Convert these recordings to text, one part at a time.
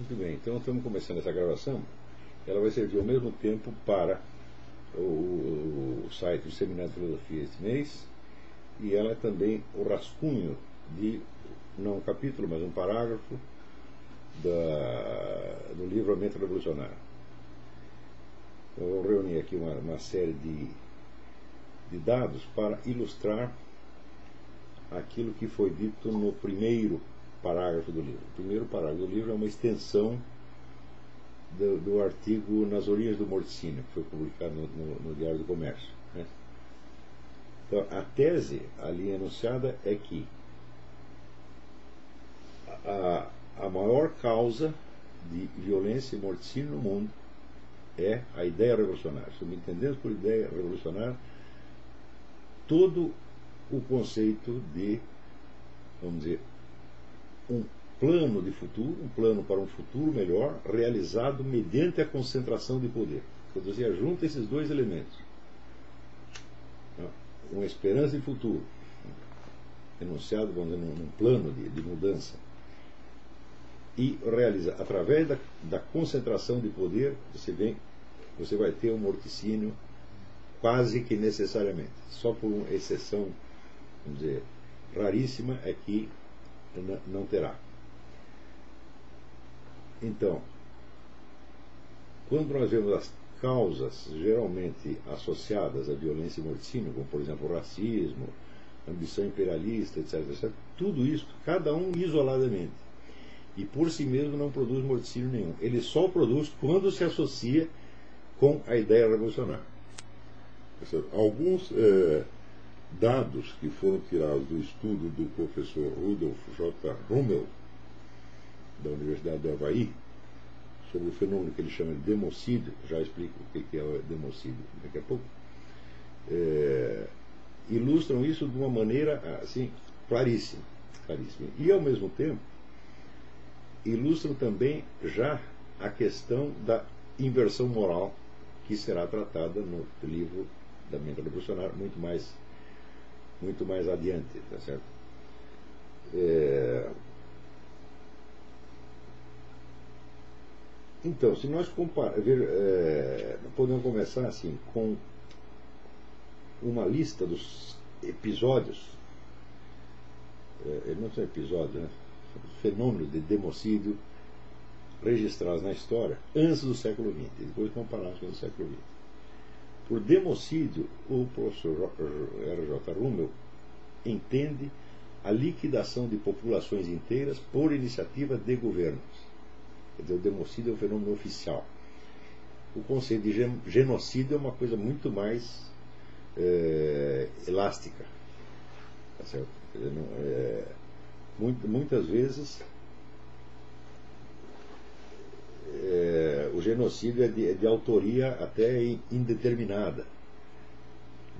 Muito bem, então estamos começando essa gravação. Ela vai servir ao mesmo tempo para o, o, site do Seminário de Filosofia este mês e ela é também o rascunho de, não um capítulo, mas um parágrafo da, do livro A Mente Revolucionária. Eu vou reunir aqui uma, uma série de, de dados para ilustrar aquilo que foi dito no primeiro parágrafo do livro. O primeiro parágrafo do livro é uma extensão do, do artigo Nas Origens do Morticínio, que foi publicado no, no, no Diário do Comércio. Né? Então, a tese ali enunciada é que a, a maior causa de violência e morticínio no mundo é a ideia revolucionária. Subentendemos por ideia revolucionária todo o conceito de, vamos dizer, um plano de futuro, um plano para um futuro melhor, realizado mediante a concentração de poder. Quer dizer, junta esses dois elementos. Uma esperança de futuro, enunciado, vamos dizer, num plano de, de mudança. E realiza, através da, da concentração de poder, você, vem, você vai ter um morticínio quase que necessariamente. Só por uma exceção, vamos dizer, raríssima é que não terá. Então, quando nós vemos as causas geralmente associadas à violência e morticínio, como por exemplo o racismo, ambição imperialista, etc, etc, tudo isso, cada um isoladamente, e por si mesmo não produz morticínio nenhum. Ele só produz quando se associa com a ideia revolucionária. Alguns é, dados que foram tirados do estudo do professor Rudolf J. Rummel, da Universidade do Havaí, sobre o fenômeno que ele chama de democídio, já explico o que é o democídio daqui a pouco, é, ilustram isso de uma maneira assim claríssima, claríssima. E ao mesmo tempo ilustram também já a questão da inversão moral que será tratada no livro da mente revolucionária muito mais muito mais adiante, tá certo? É... Então, se nós comparar, é, podemos começar assim com uma lista dos episódios, é, não são episódios, né? fenômenos de democídio registrados na história antes do século XX, e depois comparados com o século XX. Por democídio, o professor R.J. Rummel entende a liquidação de populações inteiras por iniciativa de governos. Quer dizer, o democídio é um fenômeno oficial. O conceito de genocídio é uma coisa muito mais é, elástica. Tá certo? É, muitas vezes é, o genocídio é de, é de, autoria até indeterminada.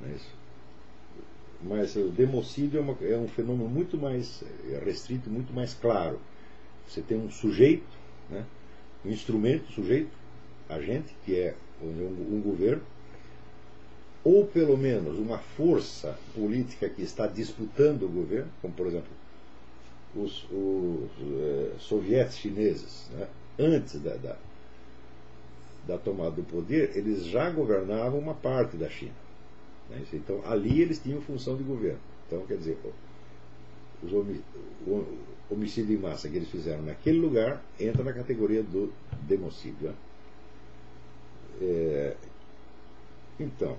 Mas, mas o democídio é, uma, é, um fenômeno muito mais é restrito, muito mais claro. Você tem um sujeito, né, um instrumento, sujeito, agente, que é um, um governo, ou pelo menos uma força política que está disputando o governo, como por exemplo os, os eh, sovietes chineses, né? Antes da, da, da, tomada do poder, eles já governavam uma parte da China. Né? Então, ali eles tinham função de governo. Então, quer dizer, os o homicídio em massa que eles fizeram naquele lugar entra na categoria do democídio. Né? É, então,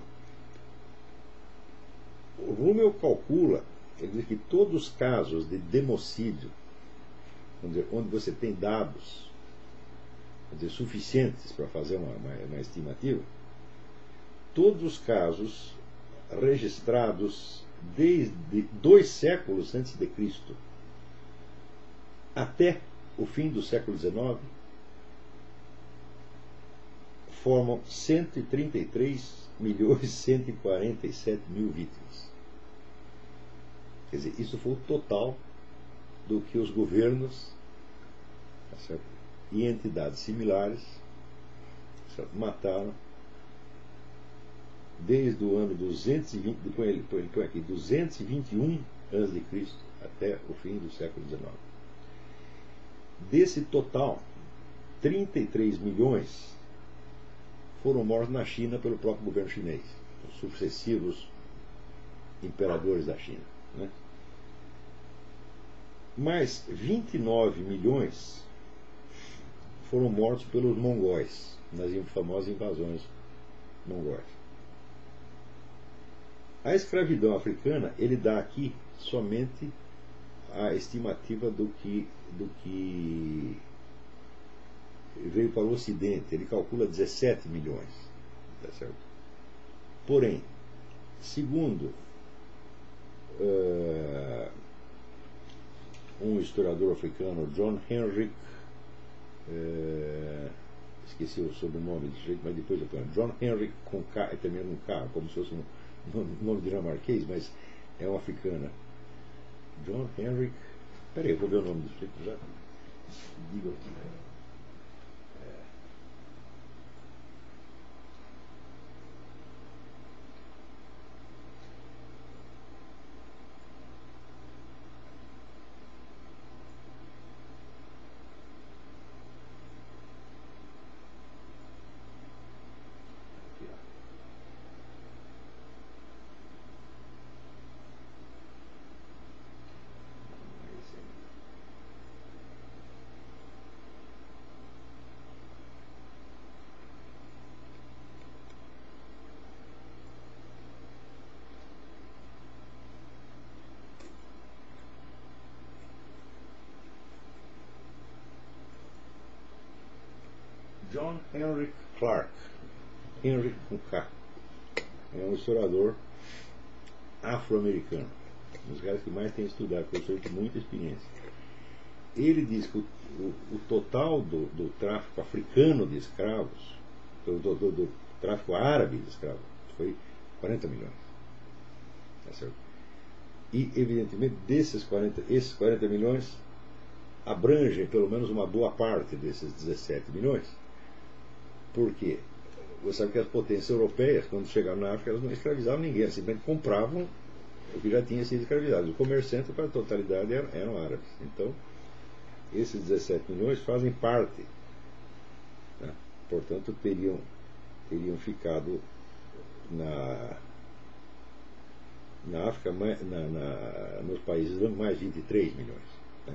o Rummel calcula, ele diz que todos os casos de democídio, onde você tem dados dizer, suficientes para fazer uma, uma, uma estimativa, todos os casos registrados desde dois séculos antes de Cristo até o fim do século XIX formam 133 milhões 147 mil vítimas. Quer dizer, isso foi o total do que os governos tá certo? E entidades similares mataram desde o ano 220, põe ele, põe, põe aqui, 221 a.C. até o fim do século XIX. Desse total, 33 milhões foram mortos na China pelo próprio governo chinês, os sucessivos imperadores da China. Né? Mais 29 milhões foram mortos pelos mongóis, nas famosas invasões mongóis. A escravidão africana, ele dá aqui somente a estimativa do que, do que veio para o Ocidente. Ele calcula 17 milhões. Tá certo? Porém, segundo uh, um historiador africano, John Henrik, uh, esqueci o sobrenome desse jeito, mas depois eu ponho. John Henrik com K, é também um K, como se fosse um nome dinamarquês, mas é um africana. John Henrik. Peraí, eu vou ver o nome do sujeito já. Digo aqui. John Henry Clark, Henry K, é um historiador afro-americano, um dos caras que mais tem estudado, professor de muita experiência. Ele diz que o, o, o total do, do, tráfico africano de escravos, do, do, do, tráfico árabe de escravos, foi 40 milhões. Tá certo? E, evidentemente, desses 40, esses 40 milhões abrangem pelo menos uma boa parte desses 17 milhões por quê? Você sabe que as potências europeias, quando chegaram na África, elas não escravizavam ninguém, simplesmente compravam o que já tinha sido escravizado. Os comerciantes, para a totalidade, eram, eram árabes. Então, esses 17 milhões fazem parte. Né? Portanto, teriam, teriam ficado na, na África, na, na, nos países mais 23 milhões. Né?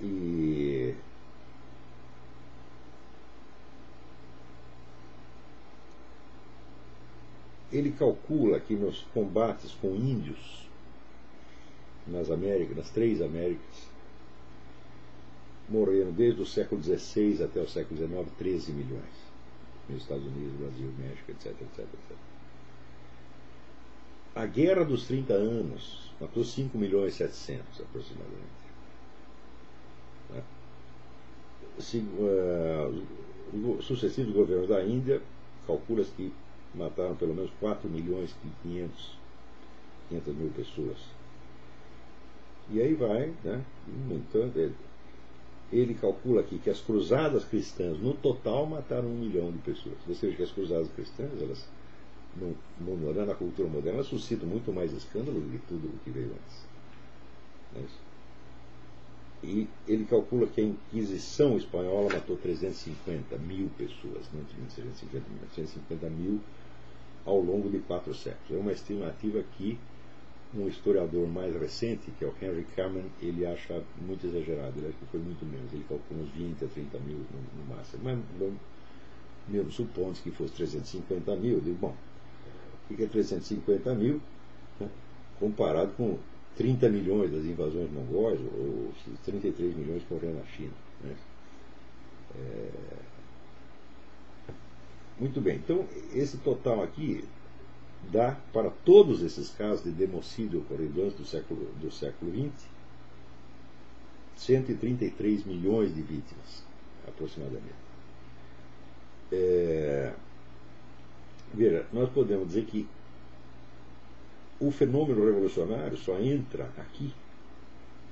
E ele calcula que nos combates com índios nas Américas, nas três Américas, morreram desde o século XVI até o século XIX 13 milhões. Nos Estados Unidos, Brasil, México, etc, etc, etc. A Guerra dos 30 Anos matou 5 milhões e 700 aproximadamente. Se, uh, os sucessivos governos da Índia calcula-se que mataram pelo menos 4 milhões e 500, 500 mil pessoas. E aí vai, né? Entanto, ele, ele calcula aqui que as cruzadas cristãs, no total, mataram um milhão de pessoas. Ou seja, que as cruzadas cristãs, elas, no moderno, na cultura moderna, suscitam muito mais escândalo do que tudo o que veio antes. É isso? E ele calcula que a Inquisição espanhola matou 350 mil pessoas, não 350 mil, 350 mil ao longo de quatro séculos. É uma estimativa que um historiador mais recente, que é o Henry Cameron, ele acha muito exagerado. Ele acha que foi muito menos. Ele calcula uns 20 a 30 mil no, no máximo. Mas vamos, mesmo supondo que fosse 350 mil, eu digo, bom, o que é 350 mil né, comparado com 30 milhões das invasões mongóis, ou 33 milhões morreram na China. Né? É... Muito bem, então esse total aqui dá para todos esses casos de democídio ocorridos do século, do século XX 133 milhões de vítimas, aproximadamente. É... Veja, nós podemos dizer que o fenômeno revolucionário só entra aqui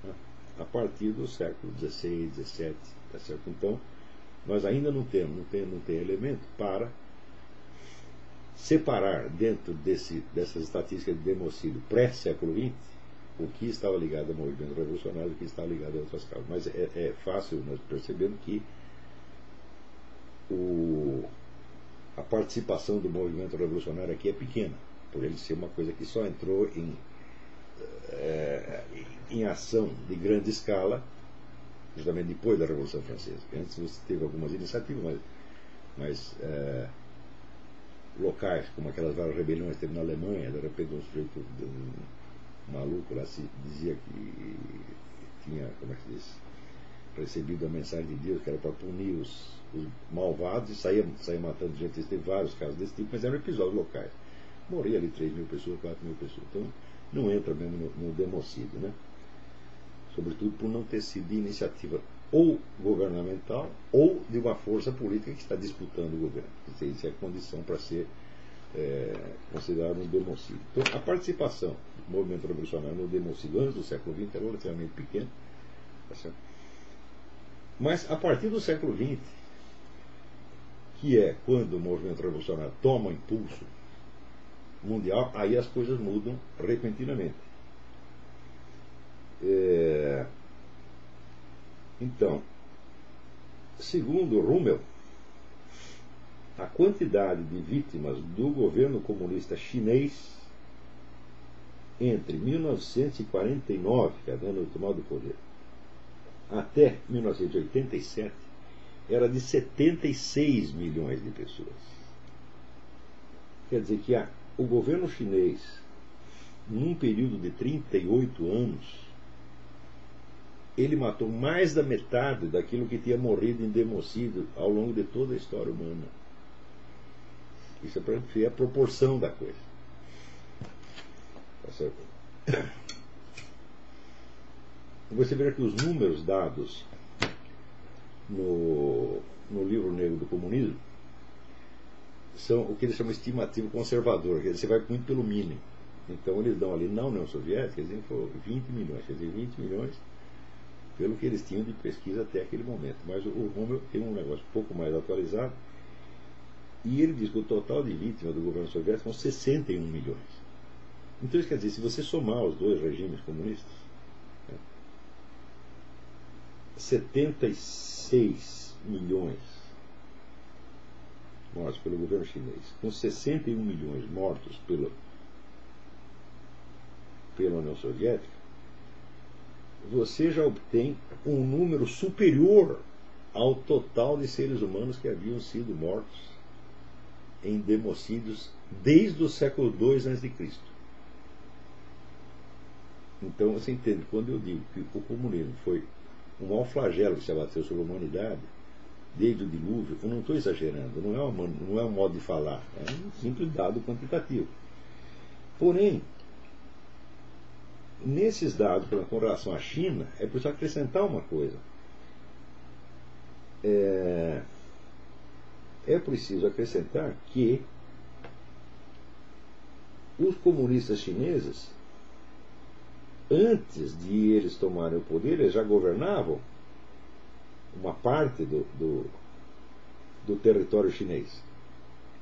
né, a partir do século XVI, XVII, tá certo? Então, nós ainda não temos, não tem, não tem elemento para separar dentro desse, dessas estatísticas de democídio pré-século XX o que estava ligado ao movimento revolucionário e o que estava ligado a outras causas. Mas é, é fácil nós percebendo que o, a participação do movimento revolucionário aqui é pequena, por ele ser uma coisa que só entrou em, é, em ação de grande escala justamente depois da Revolução Francesa. Antes você teve algumas iniciativas, mas, mas é, locais, como aquelas várias rebeliões que teve na Alemanha, de repente um sujeito um maluco lá se dizia que tinha, como é que diz, recebido a mensagem de Deus que era para punir os, os malvados e saía, saía matando gente. Teve vários casos desse tipo, mas eram episódios locais. Morria ali 3 mil pessoas, 4 mil pessoas. Então não entra mesmo no, no democídio, né? Sobretudo por não ter sido de iniciativa ou governamental ou de uma força política que está disputando o governo. Isso é condição para ser é, considerado um democídio. Então, a participação do movimento revolucionário no democídio antes do século XX é relativamente pequena. Tá Mas a partir do século XX, que é quando o movimento revolucionário toma impulso mundial, aí as coisas mudam repentinamente. É, então, segundo Rummel, a quantidade de vítimas do governo comunista chinês entre 1949, que é o ano do tomada do poder, até 1987, era de 76 milhões de pessoas. Quer dizer que a, o governo chinês, num período de 38 anos, ele matou mais da metade daquilo que tinha morrido em democídio ao longo de toda a história humana. Isso é para ver a proporção da coisa. Tá certo? Você verá que os números dados no, no livro negro do comunismo são o que eles chamam de estimativo conservador, quer dizer, você vai muito pelo mínimo. Então eles dão ali na União Soviética, eles dizem 20 milhões, quer dizer, 20 milhões pelo que eles tinham de pesquisa até aquele momento. Mas o, o tem um negócio um pouco mais atualizado, e ele diz que o total de vítimas do governo soviético são 61 milhões. Então isso quer dizer, se você somar os dois regimes comunistas, né, 76 milhões mortos pelo governo chinês, com 61 milhões mortos pela, pela União Soviética, você já obtém um número superior ao total de seres humanos que haviam sido mortos em democídios desde o século II a.C. Então você entende, quando eu digo que o comunismo foi um mau flagelo que se abateu sobre a humanidade, desde o dilúvio, eu não estou exagerando, não é, uma, não é um modo de falar, é um simples dado quantitativo. Porém, nesses dados com relação à China, é preciso acrescentar uma coisa. É, é preciso acrescentar que os comunistas chineses, antes de eles tomarem o poder, eles já governavam uma parte do, do, do território chinês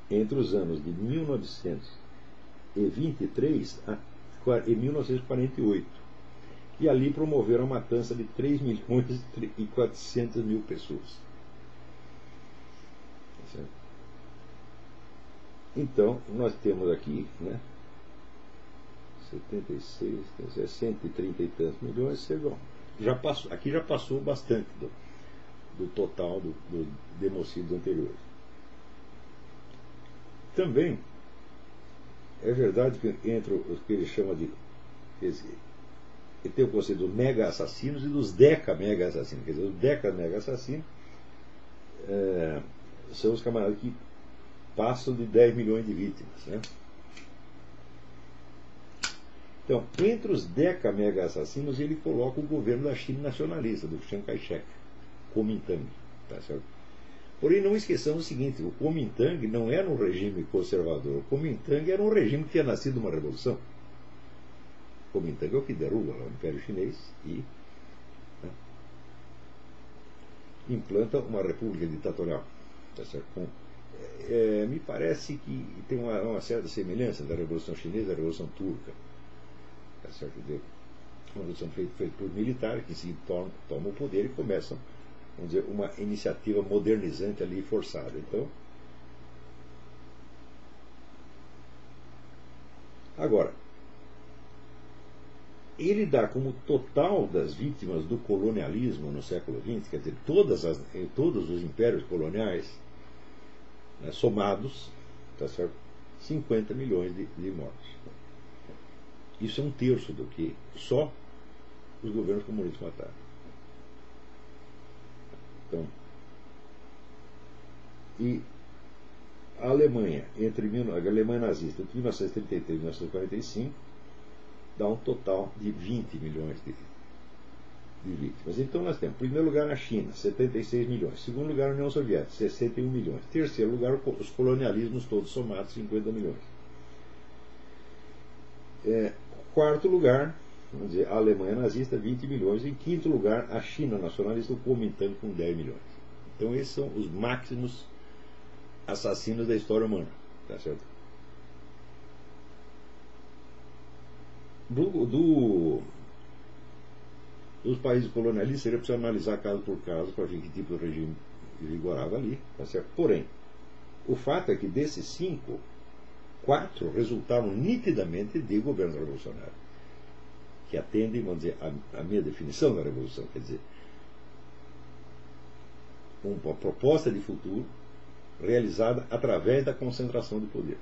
entre os anos de 1923 a em 1948. E ali promoveram a matança de 3 milhões e 400 mil pessoas. Então, nós temos aqui, né, 76, quer 130 e tantos milhões, já passou, aqui já passou bastante do, do total do, do democídios anteriores. Também é verdade que entre o que ele chama de. Ele tem o conceito dos mega assassinos e dos deca mega assassinos. Quer dizer, os deca mega assassinos é, são os camaradas que passam de 10 milhões de vítimas. Né? Então, entre os deca mega assassinos, ele coloca o governo da China nacionalista, do Chiang Kai-shek, Kuomintang. Tá certo? Porém, não esqueçamos o seguinte: o Kuomintang não era um regime conservador. O Kuomintang era um regime que tinha nascido uma revolução. O Kuomintang é o que derruba o Império Chinês e né, implanta uma república ditatorial. Tá Com, é, me parece que tem uma, uma, certa semelhança da Revolução Chinesa e da Revolução Turca. Tá certo? uma revolução feita, feita por militares, que se tornam, tomam o poder e começam, vamos dizer, uma iniciativa modernizante ali forçada. Então, agora, ele dá como total das vítimas do colonialismo no século XX, quer dizer, todas as, todos os impérios coloniais né, somados, tá certo? 50 milhões de, de mortos. Isso é um terço do que só os governos comunistas mataram. Então, e a Alemanha, entre a Alemanha nazista, entre 1933 e 1945, dá um total de 20 milhões de, de vítimas. Então nós temos, em primeiro lugar, a China, 76 milhões. Em segundo lugar, a União Soviética, 61 milhões. Em terceiro lugar, os colonialismos todos somados, 50 milhões. É, quarto lugar, vamos dizer, a Alemanha nazista, 20 milhões. Em quinto lugar, a China nacionalista, comentando com 10 milhões. Então esses são os máximos assassinos da história humana. Tá certo? do, do, dos países colonialistas seria preciso analisar caso por caso para ver que tipo de regime vigorava ali. Tá certo? Porém, o fato é que desses cinco, quatro resultaram nitidamente de governos revolucionários, que atendem, vamos dizer, a, a minha definição da revolução, quer dizer, uma proposta de futuro realizada através da concentração do poder.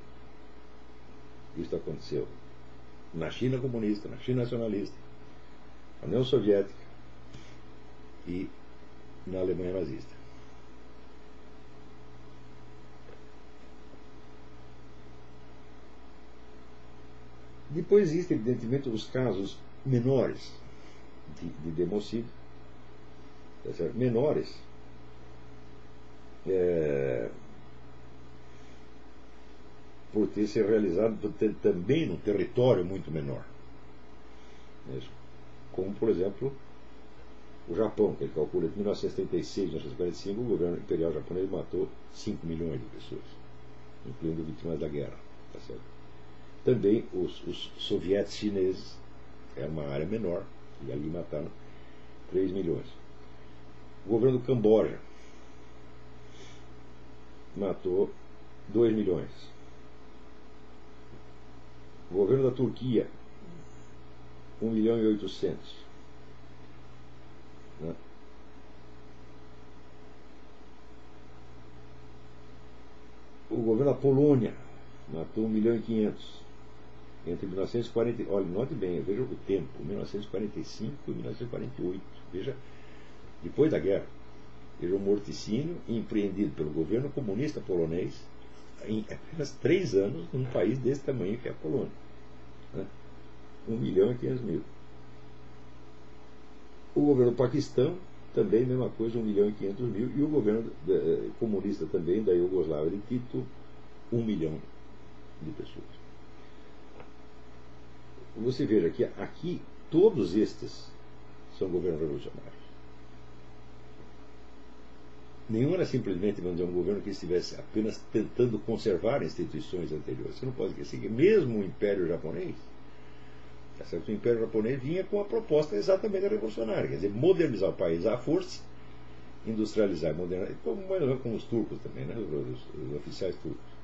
Isso aconteceu na China comunista, na China nacionalista, na União Soviética e na Alemanha nazista. Depois existem, evidentemente, os casos menores de, de democídio, tá menores. É, por ter se realizado também num território muito menor. Como, por exemplo, o Japão, que ele calcula em 1936, 1945, o governo imperial japonês matou 5 milhões de pessoas, incluindo vítimas da guerra. Tá? Também os, os sovietes chineses, era uma área menor, e ali mataram 3 milhões. O governo do Camboja matou 2 milhões. O governo da Turquia, 1 milhão e 800. Né? O governo da Polônia matou 1 milhão e 500. Entre 1940, olha, note bem, veja o tempo, 1945 e 1948. Veja, depois da guerra, veja o morticínio empreendido pelo governo comunista polonês em apenas três anos num país desse tamanho que é a Polônia. Né? 1 milhão e 500 mil. O governo Paquistão, também mesma coisa, 1 milhão e 500 mil. E o governo eh, comunista também da Iugoslávia de Tito, 1 milhão de pessoas. Você veja que aqui todos estes são governos revolucionários. Nenhum era simplesmente, dizer, um governo que estivesse apenas tentando conservar instituições anteriores. Você não pode esquecer que mesmo o Império Japonês, tá o Império Japonês vinha com a proposta exatamente revolucionária, quer dizer, modernizar o país à força, industrializar, modernizar, como, como os turcos também, né? os, os oficiais turcos.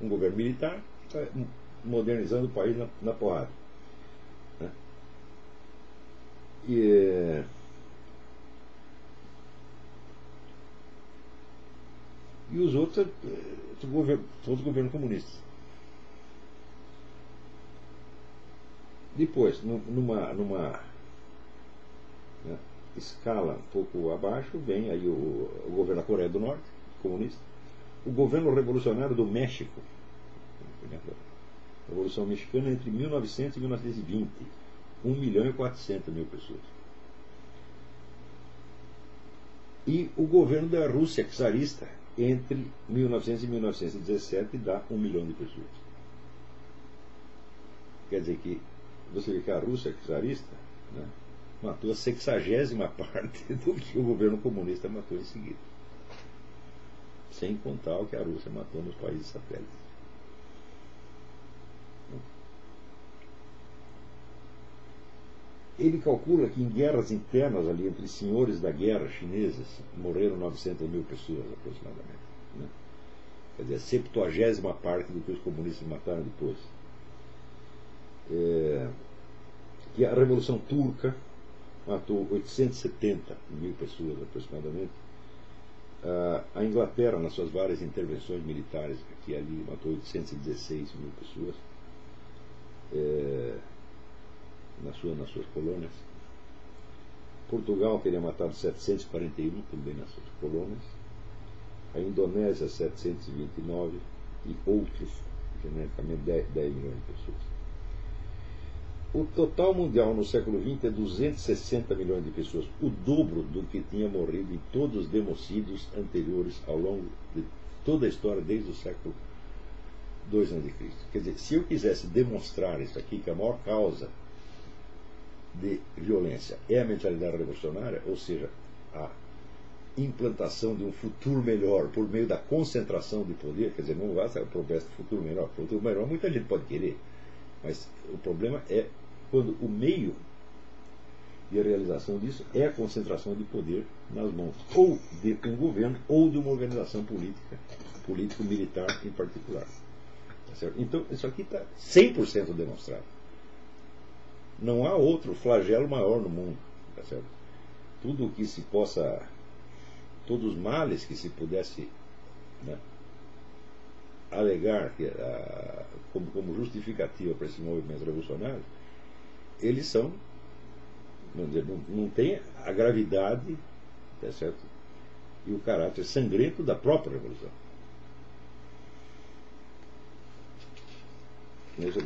Um governo militar tá modernizando o país na, na porrada. Né? E e os outros eh, todos governos comunistas. Depois, numa, numa né, escala um pouco abaixo, vem aí o, o, governo da Coreia do Norte, comunista, o governo revolucionário do México, a Revolução Mexicana entre 1900 e 1920, 1 milhão e 400 mil pessoas. E o governo da Rússia czarista, entre 1900 e 1917 dá um milhão de pessoas. Quer dizer que você vê que a Rússia czarista né, matou a sexagésima parte do que o governo comunista matou em seguida. Sem contar o que a Rússia matou nos países satélites. Ele calcula que em guerras internas ali entre senhores da guerra chineses morreram 900 mil pessoas aproximadamente. Né? Quer dizer, a septuagésima parte do que os comunistas mataram depois. É, que a Revolução Turca matou 870 mil pessoas aproximadamente. A Inglaterra, nas suas várias intervenções militares aqui e ali, matou 816 mil pessoas é, nas, suas, colônias. Portugal teria matado 741 também nas suas colônias. A Indonésia, 729 e outros, genericamente 10, 10 milhões de pessoas. O total mundial no século XX é 260 milhões de pessoas, o dobro do que tinha morrido em todos os democídios anteriores ao longo de toda a história, desde o século II a.C. Quer dizer, se eu quisesse demonstrar isso aqui, que a maior causa de violência é a mentalidade revolucionária, ou seja, a implantação de um futuro melhor por meio da concentração de poder, quer dizer, não basta o progresso do futuro melhor. Futuro melhor muita gente pode querer, mas o problema é quando o meio de realização disso é a concentração de poder nas mãos ou de um governo ou de uma organização política, político-militar em particular. Tá então, isso aqui está 100% demonstrado. Não há outro flagelo maior no mundo. Tá certo? Tudo o que se possa. Todos os males que se pudesse né, alegar que, a, como, como justificativa para esse movimento revolucionário eles são, dizer, não, não tem a gravidade tá certo? e o caráter sangrento da própria Revolução.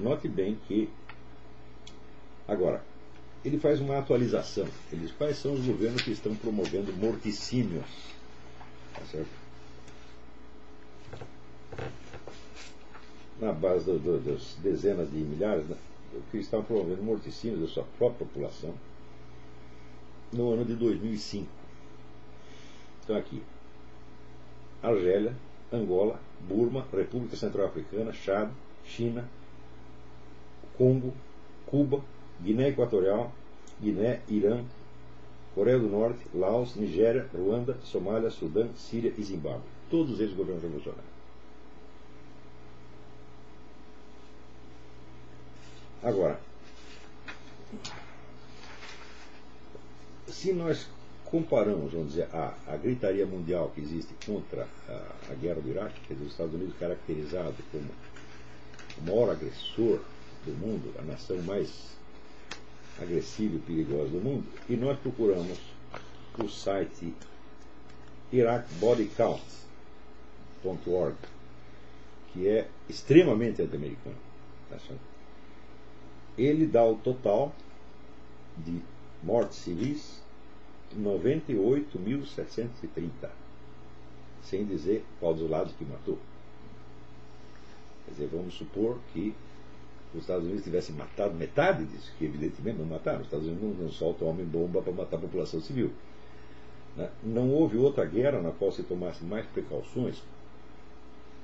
Note bem que. Agora, ele faz uma atualização. Ele diz quais são os governos que estão promovendo morticínios. Tá certo? Na base do, do, das dezenas de milhares, né? que estavam promovendo morticínios da sua própria população no ano de 2005. Então aqui, Argélia, Angola, Burma, República Central Africana, Chad, China, Congo, Cuba, Guiné Equatorial, Guiné, Irã, Coreia do Norte, Laos, Nigéria, Ruanda, Somália, Sudã, Síria e Zimbábue. Todos eles governos revolucionários. Agora, se nós comparamos, vamos dizer, a, a gritaria mundial que existe contra a, a, guerra do Iraque, quer dizer, os Estados Unidos caracterizado como o maior agressor do mundo, a nação mais agressiva e perigosa do mundo, e nós procuramos o site iraqbodycount.org, que é extremamente anti-americano. Tá ele dá o total de mortes civis 98.730, sem dizer qual dos lados que matou. Quer dizer, vamos supor que os Estados Unidos tivessem matado metade disso, que evidentemente não mataram. Os Estados Unidos não, não soltam homem-bomba para matar a população civil. Né? Não houve outra guerra na qual se tomasse mais precauções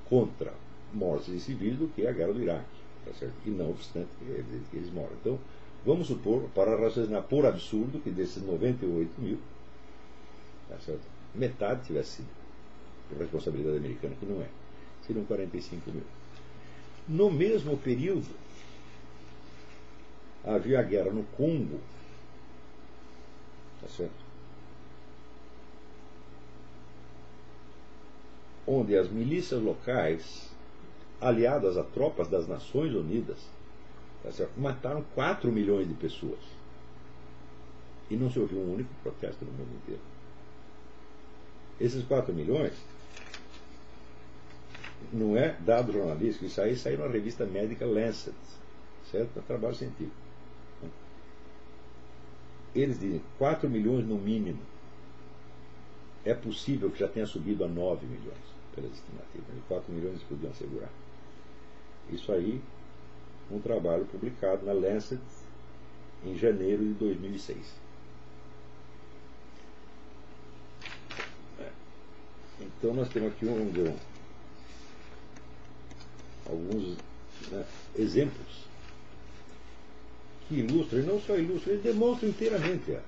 contra mortes de civis do que a guerra do Iraque. Tá certo? E não obstante, é evidente que eles moram. Então, vamos supor, para raciocinar por absurdo, que desses 98 mil, tá certo? metade tivesse sido por responsabilidade americana, que não é. Seriam 45 mil. No mesmo período, havia a guerra no Congo, tá certo? onde as milícias locais aliadas a tropas das Nações Unidas, tá mataram 4 milhões de pessoas. E não se ouviu um único protesto no mundo inteiro. Esses 4 milhões não é dado jornalístico, isso aí saiu na revista médica Lancet, certo? Trabalho científico. Eles dizem 4 milhões no mínimo. É possível que já tenha subido a 9 milhões, pelas estimativas. 4 milhões eles podiam assegurar. Isso aí, um trabalho publicado na Lancet em janeiro de 2006. É. Então nós temos aqui um, um alguns né, exemplos que ilustra, e não só ilustra, ele demonstra inteiramente a,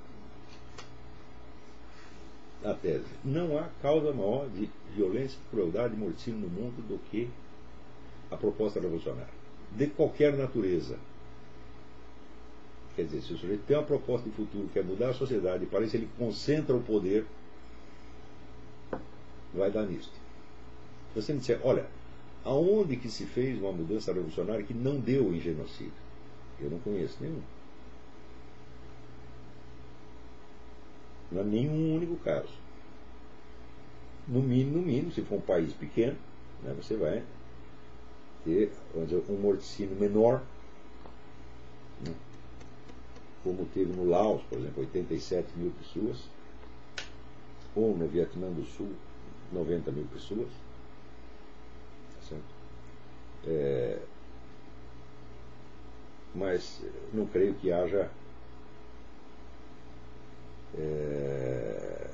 a tese. Não há causa maior de violência, crueldade e morticínio no mundo do que a proposta revolucionária, de qualquer natureza. Quer dizer, se o sujeito tem uma proposta de futuro, quer mudar a sociedade, parece que ele concentra o poder, vai dar nisto. Se você me disser, olha, aonde que se fez uma mudança revolucionária que não deu em genocídio? Eu não conheço nenhum. Não há nenhum único caso. No mínimo, no mínimo, se for um país pequeno, né, você vai ter dizer, um morticínio menor, né, como teve no Laos, por exemplo, 87 mil pessoas, ou no Vietnã do Sul, 90 mil pessoas. Tá certo? É, mas não creio que haja é,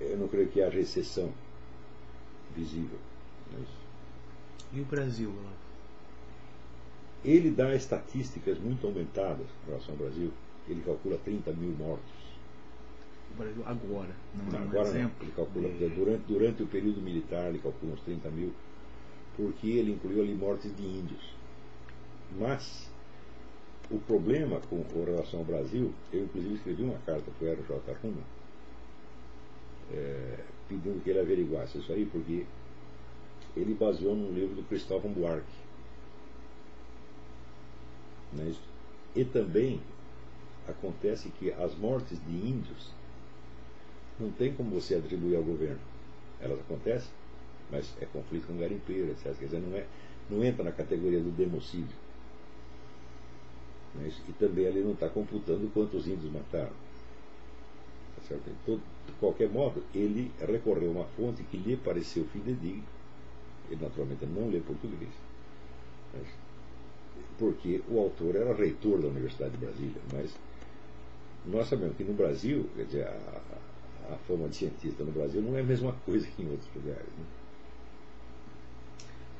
eu não creio que haja exceção visível. É e o Brasil? Ele dá estatísticas muito aumentadas em relação ao Brasil. Ele calcula 30 mil mortos. O Brasil agora, não, não é um agora exemplo. Não. Ele calcula de... durante, durante o período militar, ele calcula uns 30 mil, porque ele incluiu ali mortes de índios. Mas o problema com, relação ao Brasil, eu inclusive escrevi uma carta para o R.J. Ruma, é, pedindo que ele averiguasse isso aí, porque ele baseou num livro do Cristóvão Buarque. É isso? E também acontece que as mortes de índios não tem como você atribuir ao governo. Elas acontecem, mas é conflito com garimpeiro, etc. Quer dizer, não, é, não entra na categoria do democídio. É? E também ele não está computando quantos índios mataram. Tá de qualquer modo, ele recorreu a uma fonte que lhe pareceu fidedigna. Ele naturalmente não lê português. Mas, porque o autor era reitor da Universidade de Brasília, mas nós sabemos que no Brasil, quer dizer, a, a fama de cientista no Brasil não é a mesma coisa que em outros lugares. Né?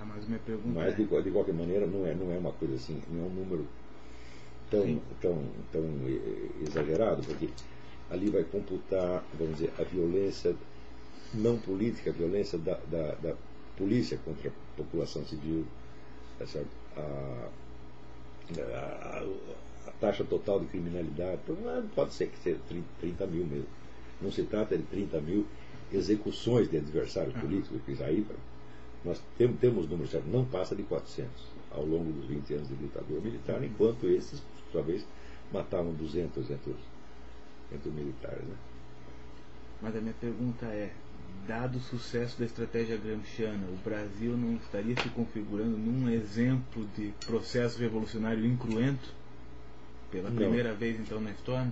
Ah, mas minha pergunta mas é... de, de, qualquer maneira não é, não é uma coisa assim, não é um número tão, tão, tão exagerado, porque ali vai computar, vamos dizer, a violência não política, a violência da, da, da polícia contra a população civil, tá? A, a, a, taxa total de criminalidade, pode ser que seja 30, 30 mil mesmo. Não se trata de 30 mil execuções de adversários políticos, porque aí nós temos, números certos, não passa de 400 ao longo dos 20 anos de ditadura militar, enquanto esses, por sua vez, matavam 200 entre os, entre os militares. Né? Mas a minha pergunta é, dado o sucesso da estratégia gramsciana, o Brasil não estaria se configurando num exemplo de processo revolucionário incruento? Pela primeira não. vez, então, na história?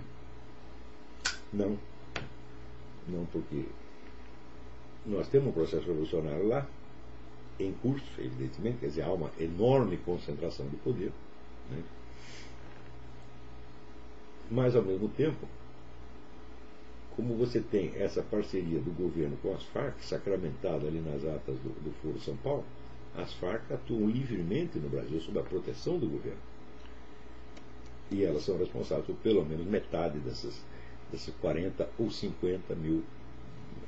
Não. Não, porque nós temos um processo revolucionário lá, em curso, evidentemente, quer dizer, há uma enorme concentração de poder. Né? Mas, ao mesmo tempo, como você tem essa parceria do governo com as Farc, sacramentada ali nas atas do, do Foro São Paulo, as Farc atuam livremente no Brasil sob a proteção do governo. E elas são responsáveis por pelo menos metade dessas, desses 40 ou 50 mil,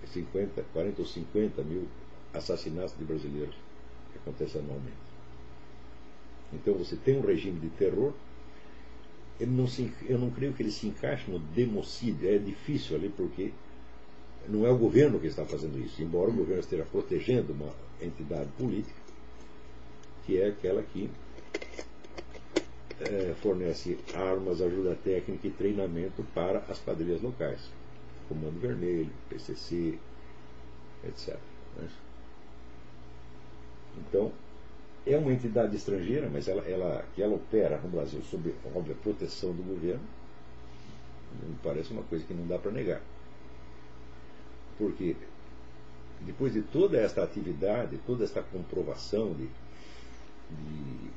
50, 40 ou 50 mil assassinatos de brasileiros que acontecem anualmente. Então você tem um regime de terror não se, eu não creio que ele se encaixe no democídio. É difícil ali porque não é o governo que está fazendo isso, embora o governo esteja protegendo uma entidade política, que é aquela que é, fornece armas, ajuda técnica e treinamento para as quadrilhas locais. Comando Vermelho, PCC, etc. Né? Então, é uma entidade estrangeira, mas ela, ela, que ela opera no Brasil sob óbvia proteção do governo, me parece uma coisa que não dá para negar. Porque depois de toda esta atividade, toda esta comprovação de, de,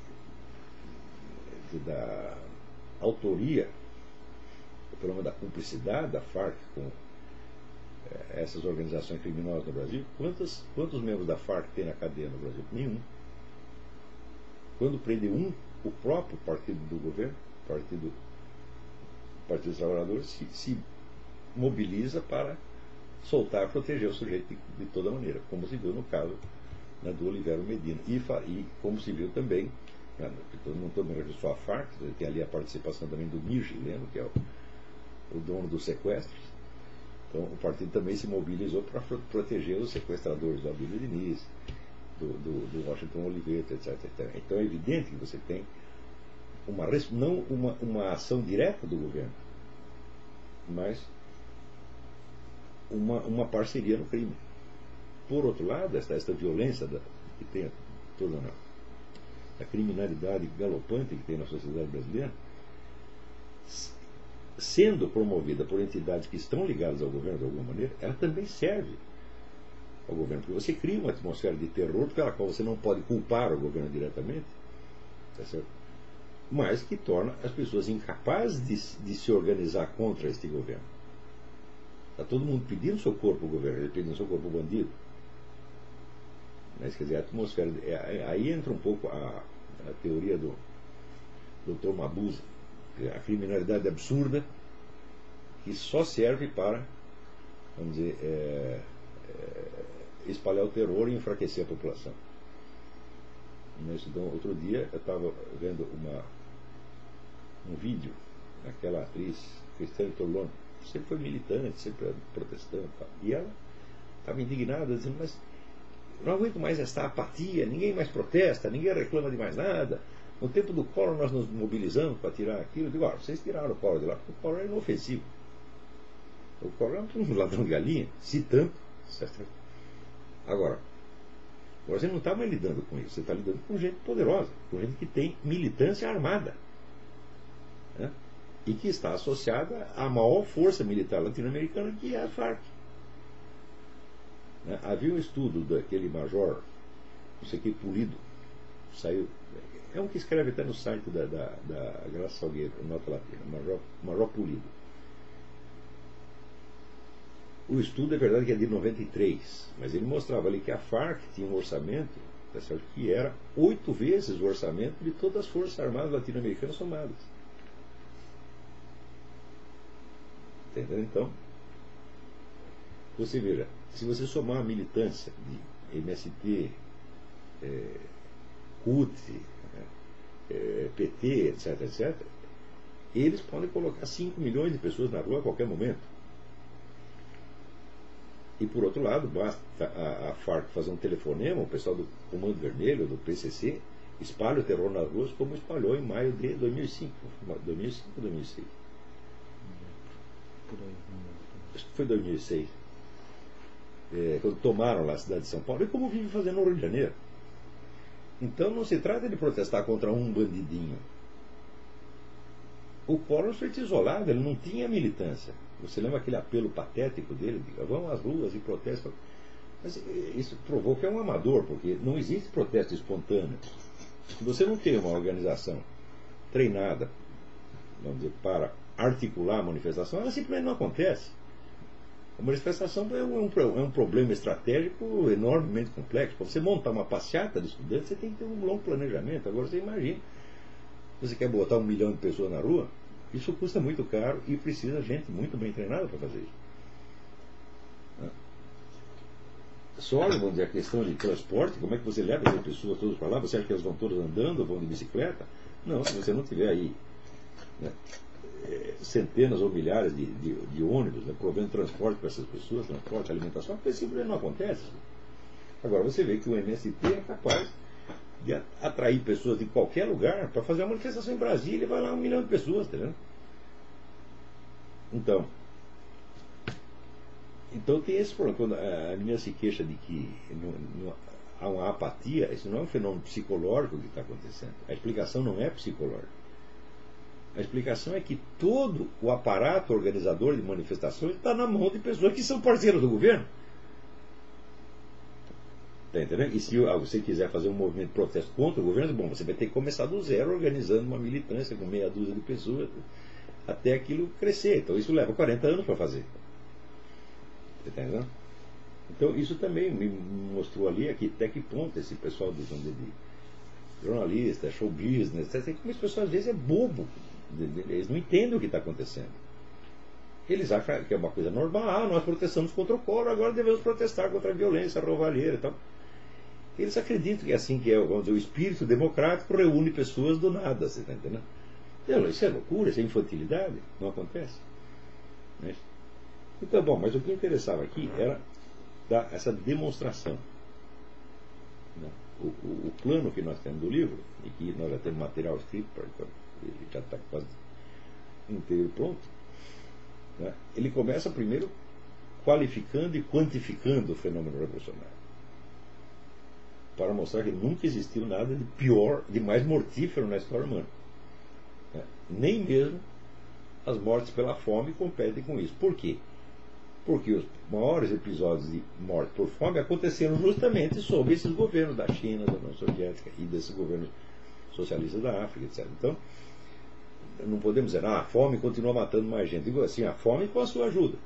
de da autoria, o problema da cumplicidade da FARC com essas organizações criminosas no Brasil, quantos, quantos membros da FARC tem na cadeia no Brasil? Nenhum. quando prende um, o próprio partido do governo, partido, partido dos trabalhadores, se, se mobiliza para soltar, proteger o sujeito de, de, toda maneira, como se viu no caso né, do Oliveira Medina. E, e, como se viu também, né, não estou me referindo só à FARC, tem ali a participação também do MIR chileno, que é o, o dono dos sequestros. Então o partido também se mobilizou para proteger os sequestradores do Abílio Diniz, do, do, do Washington Oliveira, etc, etc. Então é evidente que você tem uma, não uma, uma ação direta do governo, mas uma, uma parceria no crime. Por outro lado, esta, esta violência da, que tem toda a criminalidade galopante que tem na sociedade brasileira, sendo promovida por entidades que estão ligadas ao governo de alguma maneira, ela também serve ao governo. Porque você cria uma atmosfera de terror pela qual você não pode culpar o governo diretamente, tá certo? mas que torna as pessoas incapazes de, de se organizar contra este governo. Está todo mundo pedindo socorro para o governo, ele pedindo socorro para o bandido. Mas, quer dizer, a atmosfera. É, aí entra um pouco a, a teoria do Dr. Mabuse, a criminalidade absurda que só serve para, vamos dizer, é, é, espalhar o terror e enfraquecer a população. Então, outro dia eu estava vendo uma, um vídeo daquela atriz Cristiane Torlone, sempre foi militante, sempre protestante. E ela estava indignada, dizendo, mas não aguento mais esta apatia, ninguém mais protesta, ninguém reclama de mais nada. No tempo do Collor nós nos mobilizamos para tirar aquilo. Eu digo, ah, vocês tiraram o Collor de lá, porque o Collor é inofensivo. O Collor é um ladrão de galinha, se tanto. Certo? Agora, você não está mais lidando com isso, você está lidando com gente poderosa, com gente que tem militância armada. Né? E que está associada à maior força militar latino-americana, que é a FARC. Né? Havia um estudo daquele major, não sei que, Pulido, saiu. É um que escreve até no site da, da, da Graça Salgueiro, Nota Latina, Major, major Pulido. O estudo é verdade que é de 93, mas ele mostrava ali que a FARC tinha um orçamento tá certo, que era oito vezes o orçamento de todas as Forças Armadas latino-americanas somadas. Entendeu? Então, você veja, se você somar a militância de MST, é, CUT, é, PT, etc., etc., eles podem colocar 5 milhões de pessoas na rua a qualquer momento. E por outro lado, basta a, a FARC fazer um telefonema, o pessoal do Comando Vermelho, do PCC, espalha o terror nas ruas como espalhou em maio de 2005, 2005 ou 2006. Acho que foi 2006 é, quando tomaram lá a cidade de São Paulo, e como vive fazendo no Rio de Janeiro. Então não se trata de protestar contra um bandidinho. O foi isolado, ele não tinha militância. Você lembra aquele apelo patético dele? De, Vão às ruas e protestam. Mas eh, isso provou que é um amador, porque não existe protesto espontâneo. Você não tem uma organização treinada, vamos dizer, para articular a manifestação, ela simplesmente não acontece. Manifestação é um, é um problema estratégico enormemente complexo. Para você montar uma passeata de estudantes, você tem que ter um longo planejamento. Agora você imagina, você quer botar um milhão de pessoas na rua, isso custa muito caro e precisa de gente muito bem treinada para fazer isso. Só, dizer, a questão de transporte, como é que você leva essas pessoas todas para lá? Você acha que elas vão todas andando, vão de bicicleta? Não, se você não tiver aí né, é, centenas ou milhares de, de, de ônibus né, provendo transporte para essas pessoas, transporte, alimentação, porque simplesmente não acontece. Agora você vê que o MST é capaz de atrair pessoas de qualquer lugar para fazer uma manifestação em Brasília e vai lá um milhão de pessoas, tá vendo? Então, então tem esse problema. Quando a menina se queixa de que não, não, há uma apatia, isso não é um fenômeno psicológico que está acontecendo. A explicação não é psicológica. A explicação é que todo o aparato organizador de manifestações está na mão de pessoas que são parceiros do governo. Está entendendo? E se você quiser fazer um movimento de protesto contra o governo, bom, você vai ter que começar do zero organizando uma militância com meia dúzia de pessoas até aquilo crescer. Então isso leva 40 anos para fazer. Está entendendo? Então isso também me mostrou ali aqui até que ponto esse pessoal de, de jornalista, é show business, etc. Como as pessoas às vezes é bobo. Eles não entendem o que está acontecendo. Eles acham que é uma coisa normal, ah, nós protestamos contra o coro, agora devemos protestar contra a violência, a roubalheira e tal. Eles acreditam que é assim que é, vamos dizer, o espírito democrático reúne pessoas do nada, você está entendendo? Isso é loucura, isso é infantilidade, não acontece. Né? Então, bom, mas o que interessava aqui era dar essa demonstração. Né? O, o, o, plano que nós temos do livro, e que nós já temos material escrito, então ele já está quase inteiro pronto, né? ele começa primeiro qualificando e quantificando o fenômeno revolucionário. Para mostrar que nunca existiu nada de pior, de mais mortífero na história humana. Né? Nem mesmo as mortes pela fome competem com isso. Por quê? Porque os maiores episódios de morte por fome aconteceram justamente sob esses governos da China, da União Soviética e desses governos socialistas da África, etc. Então, não podemos dizer, ah, a fome continua matando mais gente. Digo assim, a fome com a sua ajuda,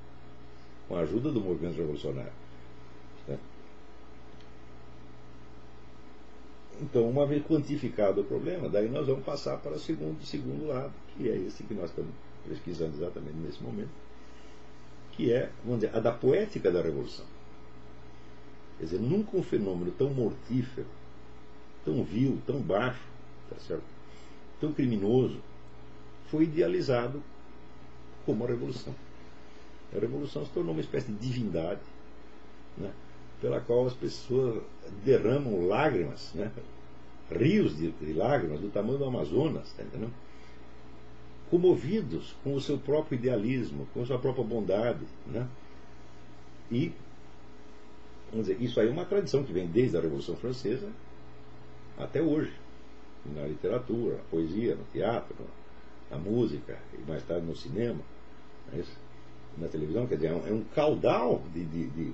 com a ajuda do movimento revolucionário. Né? Então, uma vez quantificado o problema, daí nós vamos passar para o segundo, segundo lado, que é esse que nós estamos pesquisando exatamente nesse momento, que é, vamos dizer, a da poética da revolução. Quer dizer, nunca um fenômeno tão mortífero, tão vil, tão baixo, tá certo? tão criminoso, foi idealizado como a revolução. A revolução se tornou uma espécie de divindade, né, pela qual as pessoas derramam lágrimas, né, rios de, de, lágrimas do tamanho do Amazonas, tá entendendo? comovidos com o seu próprio idealismo, com a sua própria bondade. Né? E, vamos dizer, isso aí é uma tradição que vem desde a Revolução Francesa até hoje, na literatura, na poesia, no teatro, na música e mais tarde no cinema, é na televisão, quer dizer, é um é caudal de, de, de,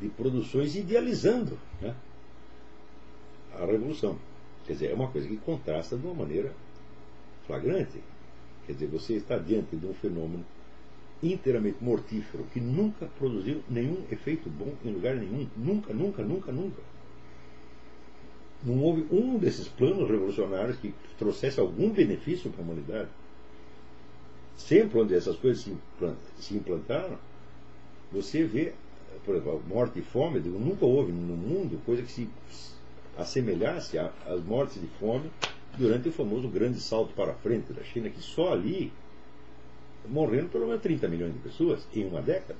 de produções idealizando né? a Revolução. Quer dizer, é uma coisa que contrasta de uma maneira flagrante. Quer dizer, você está diante de um fenômeno inteiramente mortífero que nunca produziu nenhum efeito bom em lugar nenhum. Nunca, nunca, nunca, nunca. Não houve um desses planos revolucionários que trouxesse algum benefício para a humanidade. Sempre onde essas coisas se implantaram, você vê, por exemplo, morte e fome, nunca houve no mundo coisa que se assemelhasse às mortes de fome durante o famoso grande salto para frente da China, que só ali morreram pelo menos 30 milhões de pessoas em uma década,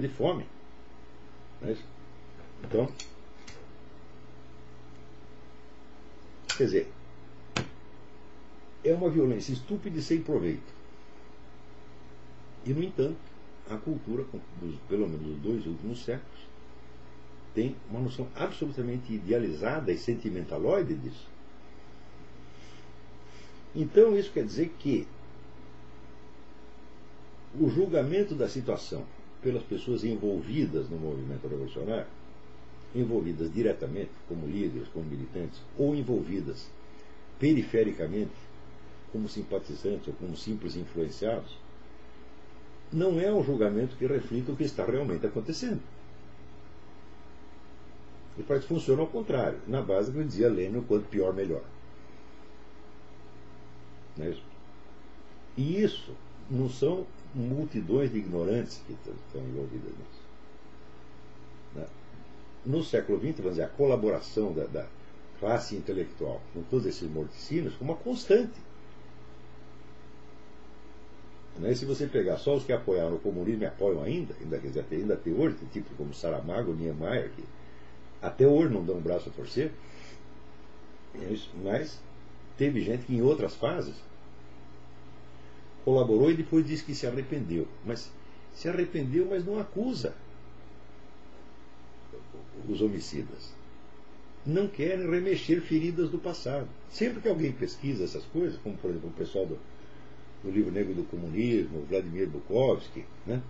de fome. É então, quer dizer, é uma violência estúpida e sem proveito. E, no entanto, a cultura, dos, pelo menos dos dois últimos séculos, tem uma noção absolutamente idealizada e sentimentaloide disso. Então, isso quer dizer que o julgamento da situação pelas pessoas envolvidas no movimento revolucionário, envolvidas diretamente como líderes, como militantes, ou envolvidas perifericamente como simpatizantes ou como simples influenciados, não é um julgamento que reflita o que está realmente acontecendo. E parece que funciona ao contrário, na base que dizia Lênin, quanto pior, melhor. É e isso não são multidões de ignorantes que estão envolvidas nisso. Né? No século XX, vamos dizer, a colaboração da, da classe intelectual com todos esses morticínios foi uma constante. Né? Se você pegar só os que apoiaram o comunismo e apoiam ainda, ainda, quer dizer, ainda até hoje, tipo como Saramago, Niemeyer, que até hoje não dão um braço a torcer, é mas teve gente que em outras fases colaborou e depois disse que se arrependeu. Mas se arrependeu, mas não acusa os homicidas. Não querem remexer feridas do passado. Sempre que alguém pesquisa essas coisas, como por exemplo o pessoal do, do livro Negro do Comunismo, Vladimir Bukovsky, né?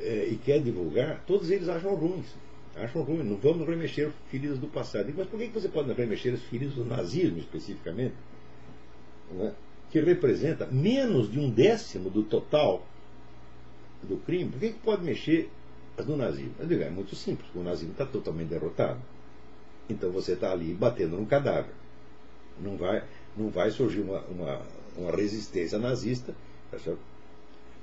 É, e quer divulgar, todos eles acham ruins. Acham ruim, não vamos remexer feridas do passado. Mas por que você pode remexer as feridas do nazismo especificamente? Né? que representa menos de um décimo do total do crime, por que, que pode mexer no nazismo? Eu digo, é muito simples, o nazismo está totalmente derrotado. Então você está ali batendo no cadáver. Não vai, não vai surgir uma, uma, uma resistência nazista, tá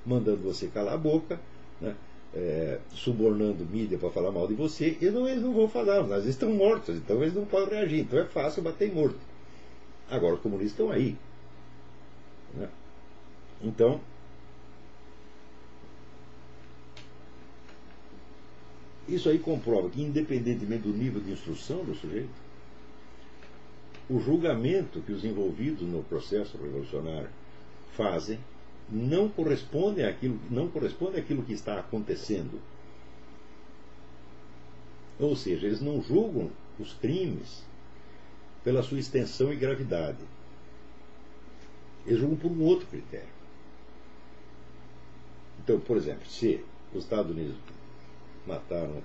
mandando você calar a boca, né? É, subornando mídia para falar mal de você, e não, eles não vão falar, os nazistas estão mortos, então eles não podem reagir, então é fácil bater morto. Agora os comunistas estão aí. Né? Então, isso aí comprova que, independentemente do nível de instrução do sujeito, o julgamento que os envolvidos no processo revolucionário fazem não corresponde àquilo, não corresponde àquilo que está acontecendo. Ou seja, eles não julgam os crimes pela sua extensão e gravidade. Eles julgam por um outro critério. Então, por exemplo, se os Estados Unidos mataram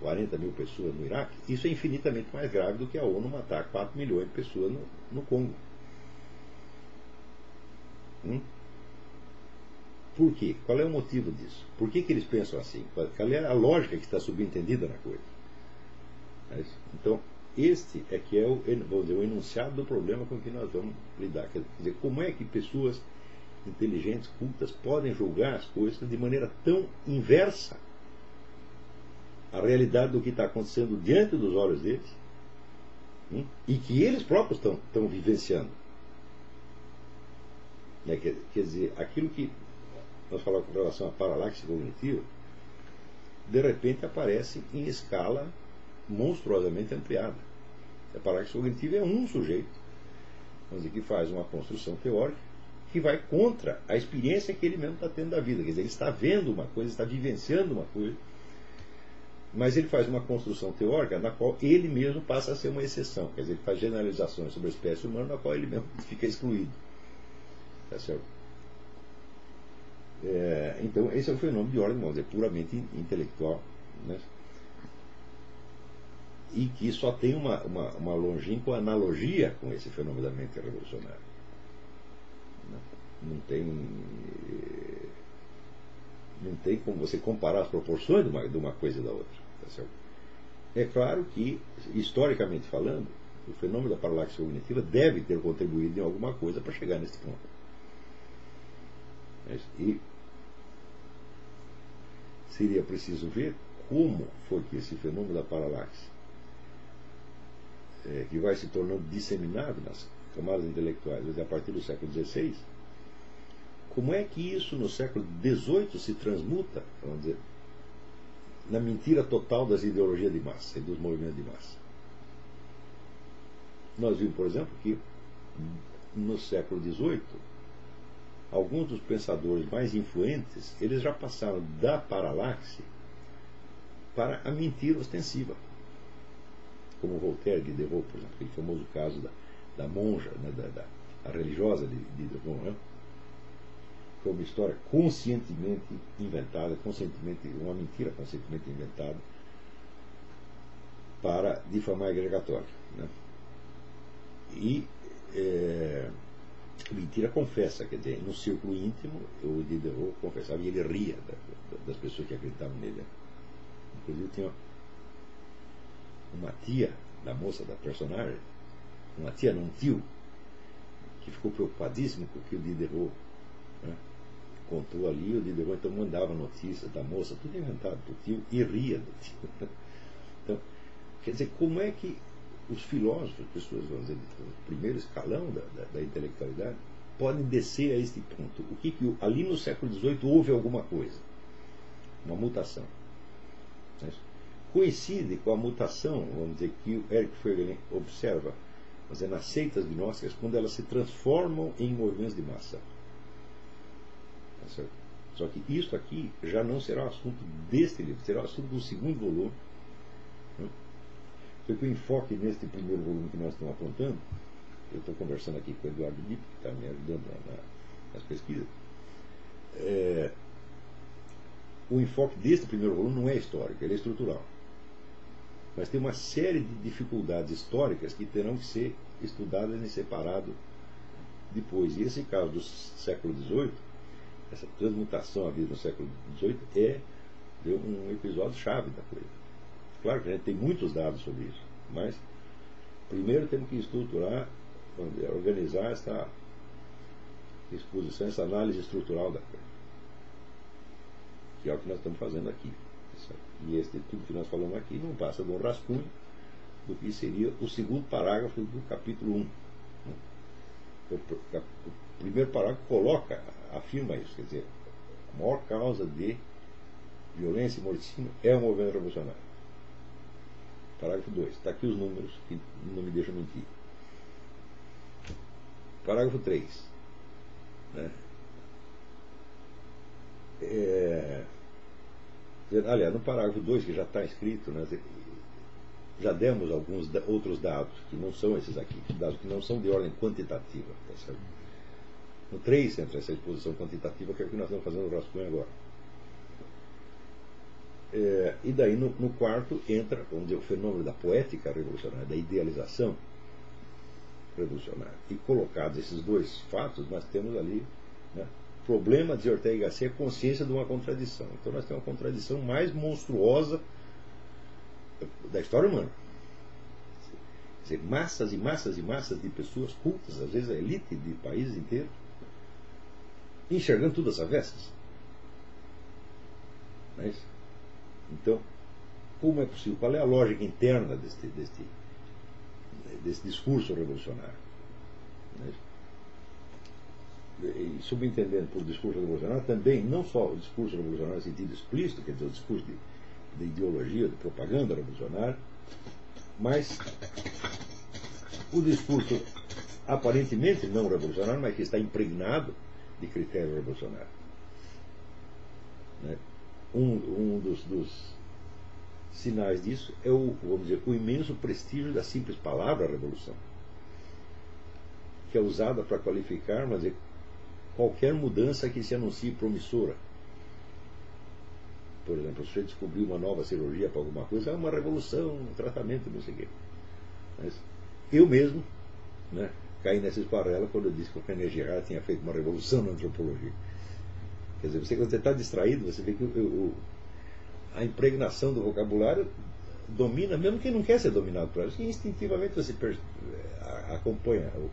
40 mil pessoas no Iraque, isso é infinitamente mais grave do que a ONU matar 4 milhões de pessoas no, no Congo. Hum? Por quê? Qual é o motivo disso? Por que, que eles pensam assim? Qual é a lógica que está subentendida na coisa? É então, este é que é o, vamos dizer, o enunciado do problema com que nós vamos lidar. Quer dizer, como é que pessoas inteligentes, cultas, podem julgar as coisas de maneira tão inversa à realidade do que está acontecendo diante dos olhos deles hum? e que eles próprios estão, estão vivenciando. É, quer, quer dizer, aquilo que nós falamos com relação à paralaxe cognitiva, de repente aparece em escala monstruosamente ampliada. A paralaxe cognitiva é um sujeito, vamos dizer, que faz uma construção teórica que vai contra a experiência que ele mesmo está tendo da vida. Quer dizer, ele está vendo uma coisa, está vivenciando uma coisa, mas ele faz uma construção teórica na qual ele mesmo passa a ser uma exceção. Quer dizer, ele faz generalizações sobre a espécie humana na qual ele mesmo fica excluído. Tá certo? É, então, esse é um fenômeno de ordem, vamos dizer, puramente intelectual. Né? E que só tem uma, uma, uma longínqua analogia com esse fenômeno da mente revolucionária. Não tem, não tem como você comparar as proporções de uma, de uma coisa e da outra. É claro que, historicamente falando, o fenômeno da paralaxe cognitiva deve ter contribuído em alguma coisa para chegar nesse ponto. E seria preciso ver como foi que esse fenômeno da paralaxe, é, que vai se tornando disseminado nas camadas intelectuais a partir do século XVI, como é que isso no século XVIII se transmuta, vamos dizer, na mentira total das ideologias de massa e dos movimentos de massa? Nós vimos, por exemplo, que no século XVIII alguns dos pensadores mais influentes, eles já passaram da paralaxe para a mentira ostensiva. Como Voltaire de Diderot, por exemplo, aquele famoso caso da, da monja, né, da, da religiosa de, de Diderot, né? Foi uma história conscientemente inventada, conscientemente, uma mentira conscientemente inventada para difamar a igreja católica. Né? E é, mentira confessa, quer dizer, no círculo íntimo, o Diderot confessava e ele ria da, da, das pessoas que acreditavam nele. Inclusive tinha uma tia da moça, da personagem, uma tia, não tio, que ficou preocupadíssimo com o que o Diderot né, contou ali, o Diderot então mandava notícias da moça, tudo inventado do tio, e ria do tio. Então, quer dizer, como é que os filósofos, pessoas, vamos dizer, do primeiro escalão da, da, da, intelectualidade, podem descer a este ponto. O que, que ali no século XVIII houve alguma coisa, uma mutação. Coincide com a mutação, vamos dizer, que o Eric Fögelin observa mas é nas seitas gnósticas quando elas se transformam em movimentos de massa. Tá Só que isso aqui já não será o assunto deste livro, será o assunto do segundo volume, porque o enfoque neste primeiro volume que nós estamos apontando, eu estou conversando aqui com o Eduardo Lipp, que está me ajudando na, nas pesquisas, é, o enfoque deste primeiro volume não é histórico, ele é estrutural. Mas tem uma série de dificuldades históricas que terão que ser estudadas em separado depois. E esse caso do século XVIII, essa transmutação à vida no século XVIII, é um episódio chave da coisa. Claro que a gente tem muitos dados sobre isso, mas primeiro temos que estruturar, organizar essa exposição, essa análise estrutural da coisa. Que é o que nós estamos fazendo aqui. E este, tudo que nós falamos aqui não passa de um rascunho do que seria o segundo parágrafo do capítulo 1. O primeiro parágrafo coloca, afirma isso, quer dizer, a maior causa de violência e morticínio é o movimento revolucionário. Parágrafo 2. Está aqui os números que não me deixam mentir. Parágrafo 3. Né? É, aliás, no parágrafo 2, que já está escrito, né, já demos alguns outros dados, que não são esses aqui, dados que não são de ordem quantitativa. Tá no 3 entra essa exposição quantitativa, que é o que nós estamos fazendo no rascunho agora. É, e daí no, no, quarto entra, vamos dizer, o fenômeno da poética revolucionária, da idealização revolucionária. E colocados esses dois fatos, nós temos ali né, problema de Ortega y Gasset é a consciência de uma contradição. Então nós temos uma contradição mais monstruosa da história humana. Quer dizer, massas e massas e massas de pessoas cultas, às vezes a elite de países inteiros, enxergando todas as vestes. Não é isso? Então, como é possível? Qual é a lógica interna deste, deste, discurso revolucionário? E subentendendo por discurso revolucionário também, não só o discurso revolucionário no sentido explícito, quer dizer, o discurso de, de ideologia, de propaganda revolucionária, mas o discurso aparentemente não revolucionário, mas que está impregnado de critério revolucionário. Né? um, um dos, dos, sinais disso é o, vamos dizer, o imenso prestígio da simples palavra revolução, que é usada para qualificar, mas é qualquer mudança que se anuncie promissora. Por exemplo, se você descobrir uma nova cirurgia para alguma coisa, é uma revolução, um tratamento, não sei o quê. Mas eu mesmo né, caí nessa esparrela quando eu disse que o René Girard tinha feito uma revolução na antropologia. Quer dizer, você, quando você está distraído, você vê que o, o, a impregnação do vocabulário domina, mesmo quem não quer ser dominado por ela, instintivamente você acompanha o,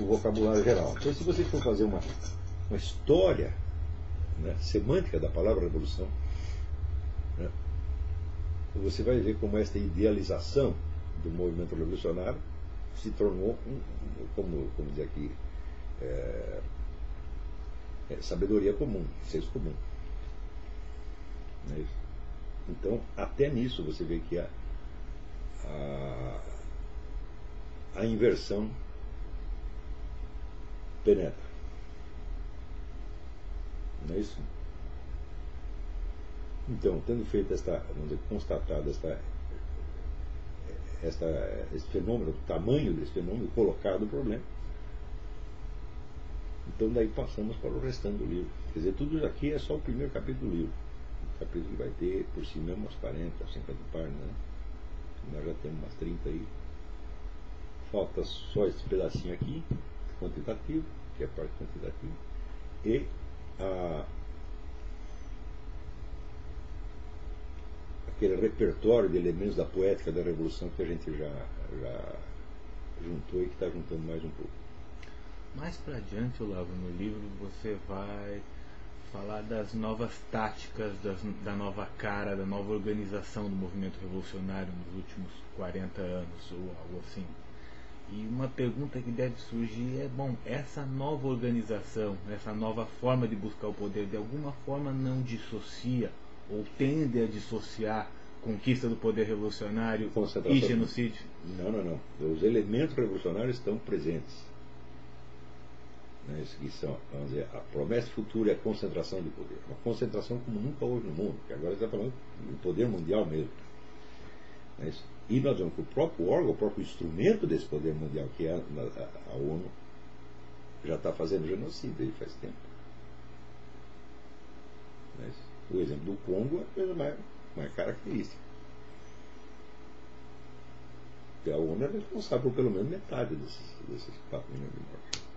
o, vocabulário geral. Então, se você for fazer uma, uma história né, semântica da palavra revolução, né, você vai ver como esta idealização do movimento revolucionário se tornou, como, como dizer aqui, é, é, sabedoria comum, senso comum. É então, até nisso você vê que a, a inversão penetra. Não é isso? Então, tendo feito esta, vamos dizer, constatado esta, esta, esse fenômeno, o tamanho desse fenômeno, colocado o problema, então daí passamos para o restante do livro. Quer dizer, tudo aqui é só o primeiro capítulo do livro. O capítulo vai ter por si mesmo umas 40, 50 páginas, né? Nós já temos umas 30 aí. Falta só esse pedacinho aqui, quantitativo, que é a parte quantitativa, e a, aquele repertório de elementos da poética da Revolução que a gente já, já juntou e que está juntando mais um pouco. Mais para adiante, Olavo, no livro você vai falar das novas táticas, das, da nova cara, da nova organização do movimento revolucionário nos últimos 40 anos ou algo assim. E uma pergunta que deve surgir é: bom, essa nova organização, essa nova forma de buscar o poder, de alguma forma não dissocia ou tende a dissociar conquista do poder revolucionário e genocídio? Não, não, não. Os elementos revolucionários estão presentes né, que são, vamos dizer, a promessa futura é a concentração de poder. Uma concentração como nunca houve no mundo, que agora está falando de poder mundial mesmo. Né, e nós vemos que o próprio órgão, o próprio instrumento desse poder mundial, que é a, a, a ONU, já está fazendo genocídio aí faz tempo. Né, o exemplo do Congo é a coisa mais, mais característica. a ONU é responsável por pelo menos metade desses, desses 4 milhões de mortes.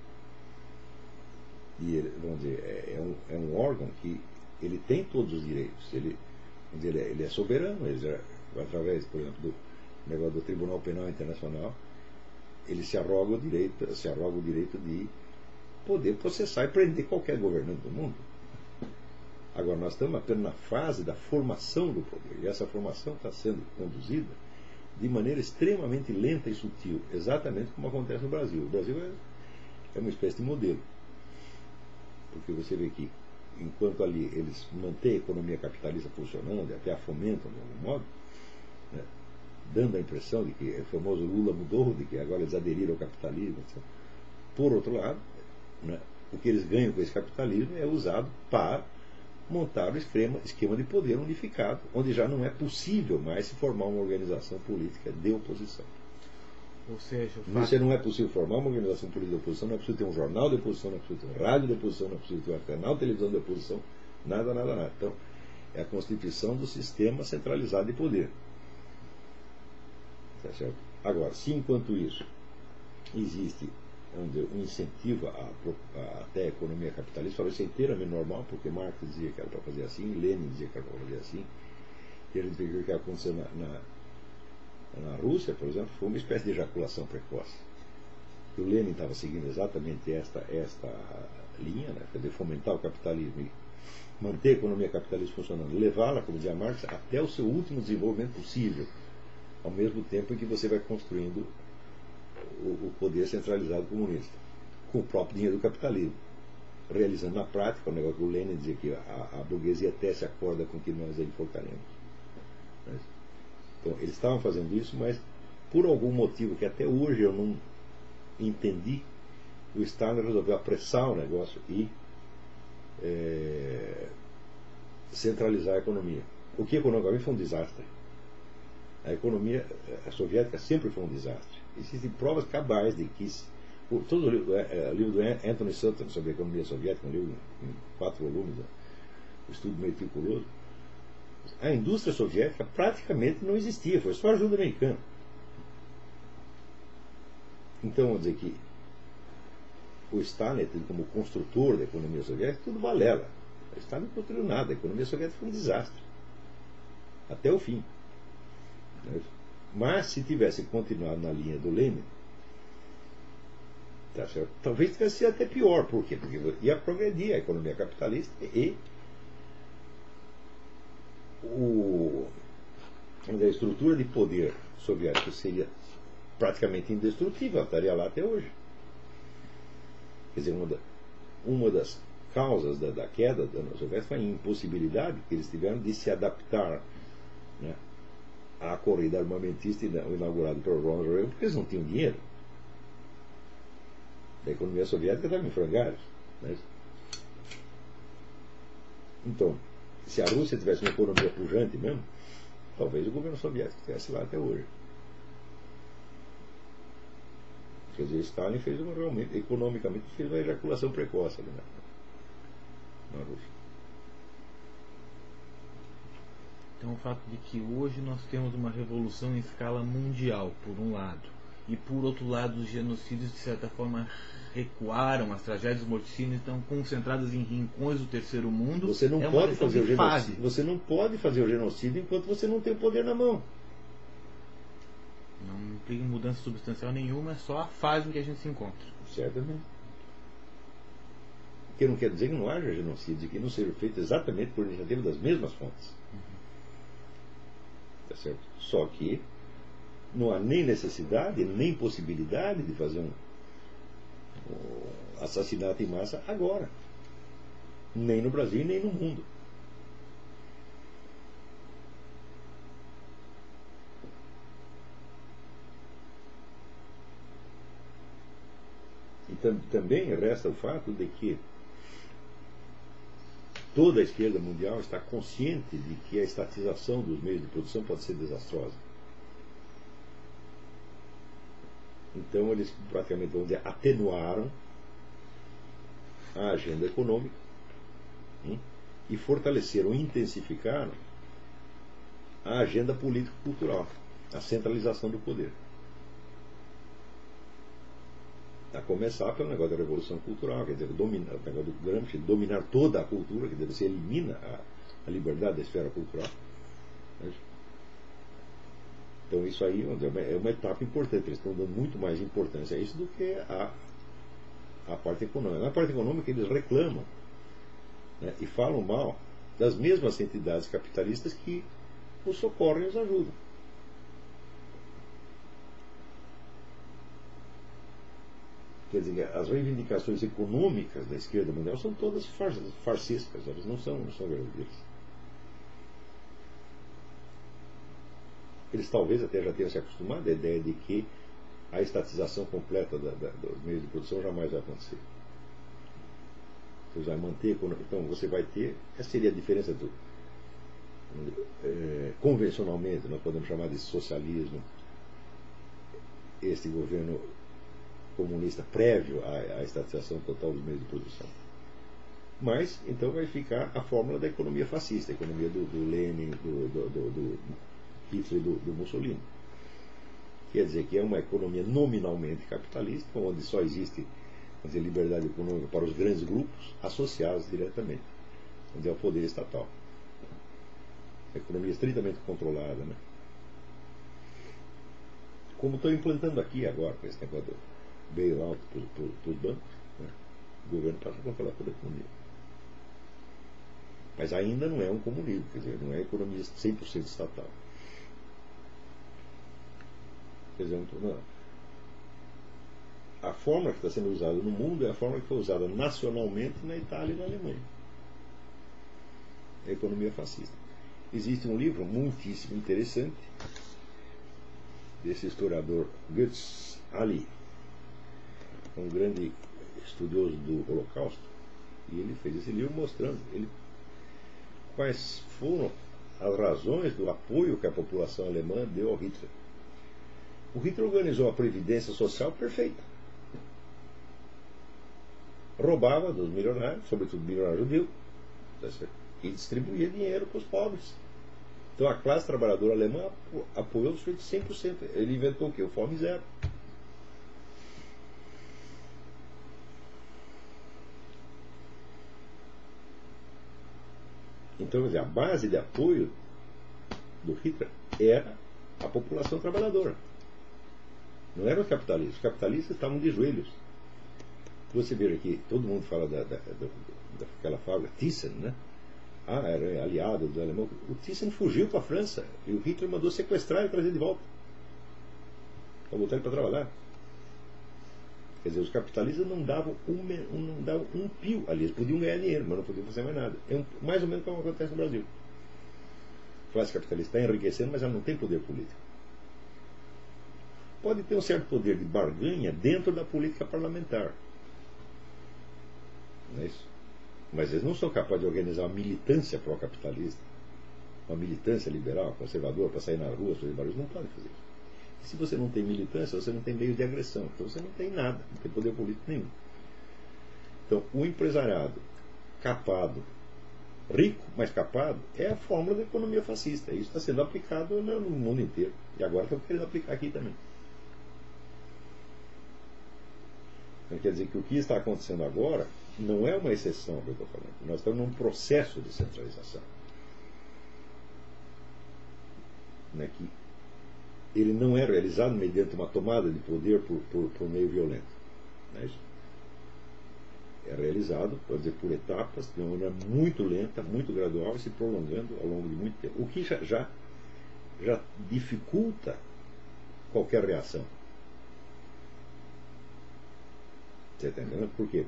E ele, vamos dizer, é, é, um, é um órgão que ele tem todos os direitos. Ele, dizer, ele, é, é soberano, ele através, por exemplo, do negócio do Tribunal Penal Internacional, ele se arroga o direito, se arroga o direito de poder processar e prender qualquer governante do mundo. Agora, nós estamos apenas na fase da formação do poder, e essa formação está sendo conduzida de maneira extremamente lenta e sutil, exatamente como acontece no Brasil. O Brasil é, é uma espécie de modelo. Porque você vê que, enquanto ali eles mantêm a economia capitalista funcionando, até a fomentam de algum modo, né, dando a impressão de que o famoso Lula mudou, de que agora eles aderiram ao capitalismo. Etc. Por outro lado, né, o que eles ganham com esse capitalismo é usado para montar o esquema, esquema de poder unificado, onde já não é possível mais se formar uma organização política de oposição. Ou seja, Você não é possível formar uma organização política de oposição, não é possível ter um jornal de oposição, não é possível ter um rádio de oposição, não é possível ter um canal de televisão de oposição, nada, nada, nada. Então, é a constituição do sistema centralizado de poder. Tá certo? Agora, se enquanto isso existe dizer, um incentivo à, até a economia capitalista, talvez isso é inteiramente normal, porque Marx dizia que era para fazer assim, Lenin dizia que era para fazer assim, e a gente vê o que aconteceu na, na, na Rússia, por exemplo, foi uma espécie de ejaculação precoce. o Lenin estava seguindo exatamente esta, esta linha, né, quer dizer, fomentar o capitalismo e manter a economia capitalista funcionando, levá-la, como dizia Marx, até o seu último desenvolvimento possível, ao mesmo tempo em que você vai construindo o, poder centralizado comunista, com o próprio dinheiro do capitalismo. Realizando na prática o negócio que o Lenin dizia que a, a burguesia até se acorda com que nós enforcaremos. Então, eles estavam fazendo isso, mas por algum motivo que até hoje eu não entendi, o Stalin resolveu apressar o negócio e é, centralizar a economia. O que economicamente foi um desastre. A economia a soviética sempre foi um desastre. Existem provas cabais de que todo o livro, é, livro do Anthony Sutton sobre a economia soviética, um livro em quatro volumes, né, um estudo meticuloso, a indústria soviética praticamente não existia, foi só ajuda americana. Então, vamos dizer que o Stalin, como construtor da economia soviética, tudo balela. O Stalin não construiu nada, a economia soviética foi um desastre. Até o fim. Mas se tivesse continuado na linha do Lenin, tá talvez tivesse sido até pior. Por quê? Porque ia progredir a economia capitalista e o, a estrutura de poder soviético seria praticamente indestrutível, estaria lá até hoje. Quer dizer, uma, da, uma das causas da, da queda da União Soviética foi a impossibilidade que eles tiveram de se adaptar a corrida armamentista inaugurada pelo Ronald Reagan, porque eles não tinham dinheiro. A economia soviética estava em frangalhos. Né? Então, se a Rússia tivesse uma economia pujante mesmo, talvez o governo soviético estivesse lá até hoje. Quer dizer, Stalin fez uma realmente, economicamente, fez uma ejaculação precoce ali na, na Rússia. Então, o fato de que hoje nós temos uma revolução em escala mundial, por um lado, e por outro lado, os genocídios, de certa forma, recuaram, as tragédias morticínias estão concentradas em rincões do terceiro mundo. Você não é pode fazer o genocídio. Você não pode fazer o genocídio enquanto você não tem o poder na mão. Não implica mudança substancial nenhuma, é só a fase em que a gente se encontra. Certamente. O que não quer dizer que não haja genocídio, que não seja feito exatamente por iniciativa das mesmas fontes. Tá certo? Só que não há nem necessidade, nem possibilidade de fazer um, um assassinato em massa agora. Nem no Brasil, nem no mundo. E tam também resta o fato de que toda a esquerda mundial está consciente de que a estatização dos meios de produção pode ser desastrosa. Então eles praticamente, dizer, atenuaram a agenda econômica hein, e fortaleceram, intensificaram a agenda político-cultural, a centralização do poder. A começar pelo negócio da revolução cultural, quer dizer, dominar, o negócio do Gramsci, dominar toda a cultura, quer dizer, você elimina a, a liberdade da esfera cultural. Né? Então isso aí é uma etapa importante, eles estão dando muito mais importância a isso do que a, a parte econômica. Na parte econômica eles reclamam né, e falam mal das mesmas entidades capitalistas que os socorrem e os ajudam. Quer dizer, as reivindicações econômicas da esquerda mundial são todas far farciscas, elas não são, não são verdadeiras. Eles talvez até já tenham se acostumado à ideia de que a estatização completa da, da, dos meios de produção jamais vai acontecer. Você vai manter, então você vai ter, essa seria a diferença do. É, convencionalmente, nós podemos chamar de socialismo, este governo comunista prévio à, à estatização total dos meios de produção. Mas, então, vai ficar a fórmula da economia fascista, a economia do, do Lenin, do, do, do Hitler e do, Mussolini. Quer dizer que é uma economia nominalmente capitalista, onde só existe dizer, liberdade econômica para os grandes grupos associados diretamente, onde é o poder estatal. A economia estritamente controlada. Né? Como estão implantando aqui agora, com esse negócio bailout para os bancos, né? o governo passa a controlar toda a economia. Mas ainda não é um comunismo, quer dizer, não é economia 100% estatal. Quer dizer, não, a forma que está sendo usada no mundo é a forma que foi usada nacionalmente na Itália e na Alemanha. A economia fascista. Existe um livro muitíssimo interessante desse historiador Götz Ali, um grande estudioso do Holocausto, e ele fez esse livro mostrando ele, quais foram as razões do apoio que a população alemã deu ao Hitler. O Hitler organizou a previdência social perfeita. Roubava dos milionários, sobretudo milionário judeu, e distribuía dinheiro para os pobres. Então a classe trabalhadora alemã apoiou o sujeito 100%. Ele inventou o quê? O fome zero. Então, a base de apoio do Hitler era a população trabalhadora. Não eram os capitalistas. Os capitalistas estavam de joelhos. Você vê aqui, todo mundo fala da, da, da, daquela fábrica, Thyssen, né? Ah, era aliado do alemão. O Thyssen fugiu para a França e o Hitler mandou sequestrar e trazer de volta. Para botar ele para trabalhar. Quer dizer, os capitalistas não davam um, não davam um pio ali. Eles podiam ganhar dinheiro, mas não podiam fazer mais nada. É um, mais ou menos como acontece no Brasil. A classe capitalista está enriquecendo, mas ela não tem poder político. Pode ter um certo poder de barganha dentro da política parlamentar. Não é isso? Mas eles não são capazes de organizar uma militância pró-capitalista, uma militância liberal, conservadora, para sair na rua, fazer barulho. Não podem fazer isso. Se você não tem militância, você não tem meio de agressão. Então você não tem nada, não tem poder político nenhum. Então, o empresariado capado, rico, mas capado, é a fórmula da economia fascista. Isso está sendo aplicado no mundo inteiro. E agora estão querendo aplicar aqui também. Então, quer dizer que o que está acontecendo agora não é uma exceção que eu estou falando. Nós estamos num processo de centralização. Né, que ele não é realizado mediante uma tomada de poder por, por, por meio violento. É, isso? é realizado, pode dizer, por etapas, de uma maneira muito lenta, muito gradual e se prolongando ao longo de muito tempo. O que já, já, já dificulta qualquer reação. Você está entendendo? Por quê?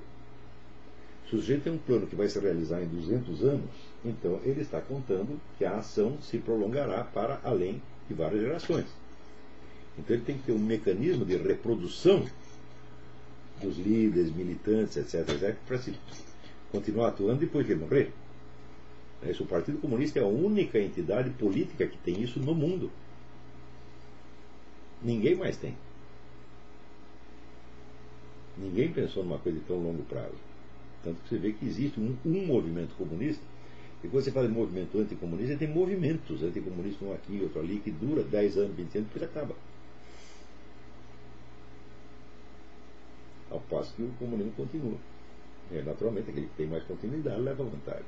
Se o sujeito tem um plano que vai se realizar em 200 anos, então ele está contando que a ação se prolongará para além de várias gerações. Então ele tem que ter um mecanismo de reprodução dos líderes, militantes, etc., etc., para se continuar atuando depois de ele morrer. Isso, o Partido Comunista é a única entidade política que tem isso no mundo. Ninguém mais tem. Ninguém pensou numa coisa de tão longo prazo. Tanto que você vê que existe um, um movimento comunista, e quando você fala de movimento anticomunista, tem movimentos anticomunistas, um aqui, outro ali, que dura 10 anos, 20 anos, depois acaba. Ao passo que o comunismo continua. É, naturalmente, aquele que tem mais continuidade leva vantagem.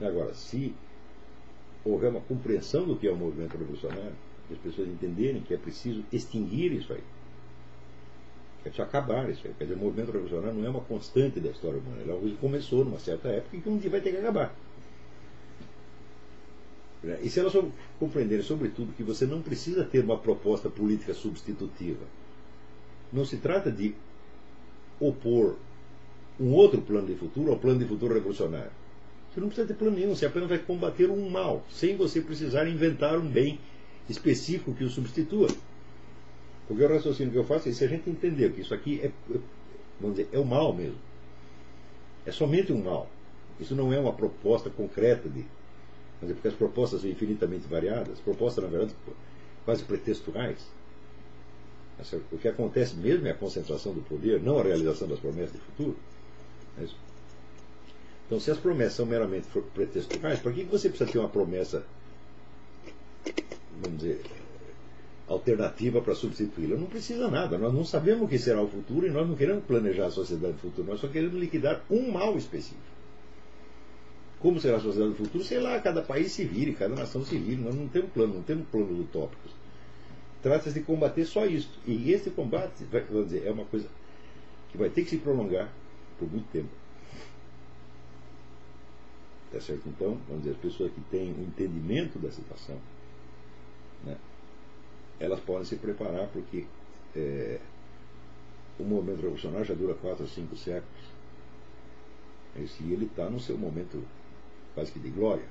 Agora, se houver uma compreensão do que é o movimento revolucionário, as pessoas entenderem que é preciso extinguir isso aí. É preciso acabar isso aí. Quer dizer, o movimento revolucionário não é uma constante da história humana. Ele é começou numa certa época e que um dia vai ter que acabar. E se elas compreenderem, sobretudo, que você não precisa ter uma proposta política substitutiva, não se trata de opor um outro plano de futuro ao plano de futuro revolucionário. Você não precisa ter plano nenhum, você apenas vai combater um mal, sem você precisar inventar um bem específico que o substitua. Porque o raciocínio que eu faço é se a gente entender que isso aqui é, vamos dizer, é o mal mesmo. É somente um mal. Isso não é uma proposta concreta de dizer, porque as propostas são infinitamente variadas, propostas, na verdade, quase pretextuais. O que acontece mesmo é a concentração do poder, não a realização das promessas de futuro. É então, se as promessas são meramente pretextuais, para que você precisa ter uma promessa, vamos dizer, alternativa para substituí-la? Não precisa nada. Nós não sabemos o que será o futuro e nós não queremos planejar a sociedade do futuro. Nós só queremos liquidar um mal específico. Como será a sociedade do futuro? Sei lá, cada país se vire, cada nação se vire. Nós não temos plano, não temos planos utópicos. Trata-se de combater só isso. E esse combate, vamos dizer, é uma coisa que vai ter que se prolongar por muito tempo. Tá certo? Então, vamos dizer, as pessoas que têm o um entendimento da situação, né, elas podem se preparar porque é, o movimento revolucionário já dura quatro ou cinco séculos. E ele está no seu momento quase que de glória.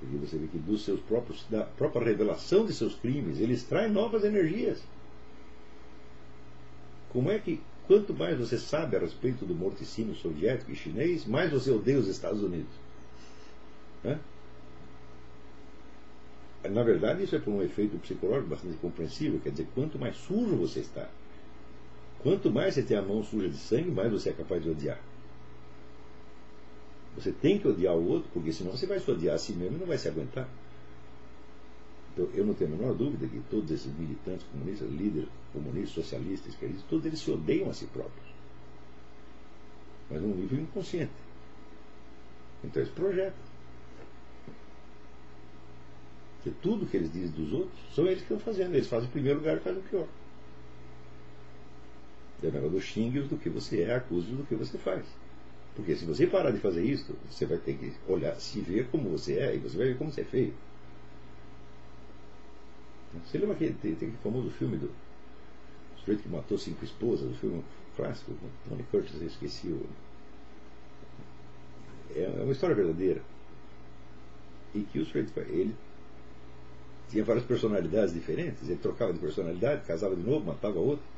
Porque você vê que dos seus próprios, da própria revelação de seus crimes, ele extrai novas energias. Como é que, quanto mais você sabe a respeito do morticínio soviético e chinês, mais você odeia os Estados Unidos? Né? Na verdade, isso é por um efeito psicológico bastante compreensível. Quer dizer, quanto mais sujo você está, quanto mais você tem a mão suja de sangue, mais você é capaz de odiar. Você tem que odiar o outro, porque senão você vai se odiar a si mesmo e não vai se aguentar. Então, eu não tenho a menor dúvida que todos esses militantes comunistas, líderes comunistas, socialistas, esquerdistas, todos eles se odeiam a si próprios. Mas num nível inconsciente. Então eles projetam. Porque tudo que eles dizem dos outros são eles que estão fazendo. Eles fazem o primeiro lugar e fazem o pior. É o negócio do xingue do que você é, acuse do que você faz. Porque se você parar de fazer isso, você vai ter que olhar, se ver como você é, e você vai ver como você é feio. Você lembra que tem, tem aquele famoso filme do sujeito que matou cinco esposas, o filme clássico, Tony Curtis, eu esqueci o. É, é uma história verdadeira. E que o sujeito, ele tinha várias personalidades diferentes, ele trocava de personalidade, casava de novo, matava outro.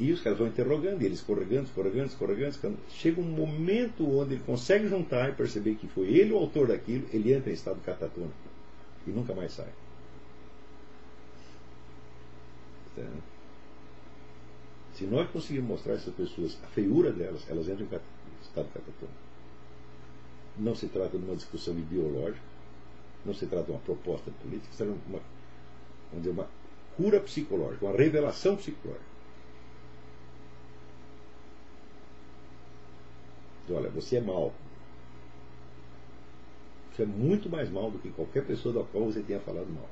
E os caras vão interrogando, e ele escorregando, escorregando, escorregando, escorregando. Chega um momento onde ele consegue juntar e perceber que foi ele o autor daquilo, ele entra em estado catatônico e nunca mais sai. Então, se nós conseguirmos mostrar a essas pessoas a feiura delas, elas entram em estado catatônico. Não se trata de uma discussão ideológica, não se trata de uma proposta política, se trata de uma, uma cura psicológica, uma revelação psicológica. Olha, você é mal. Você é muito mais mal do que qualquer pessoa da qual você tenha falado mal.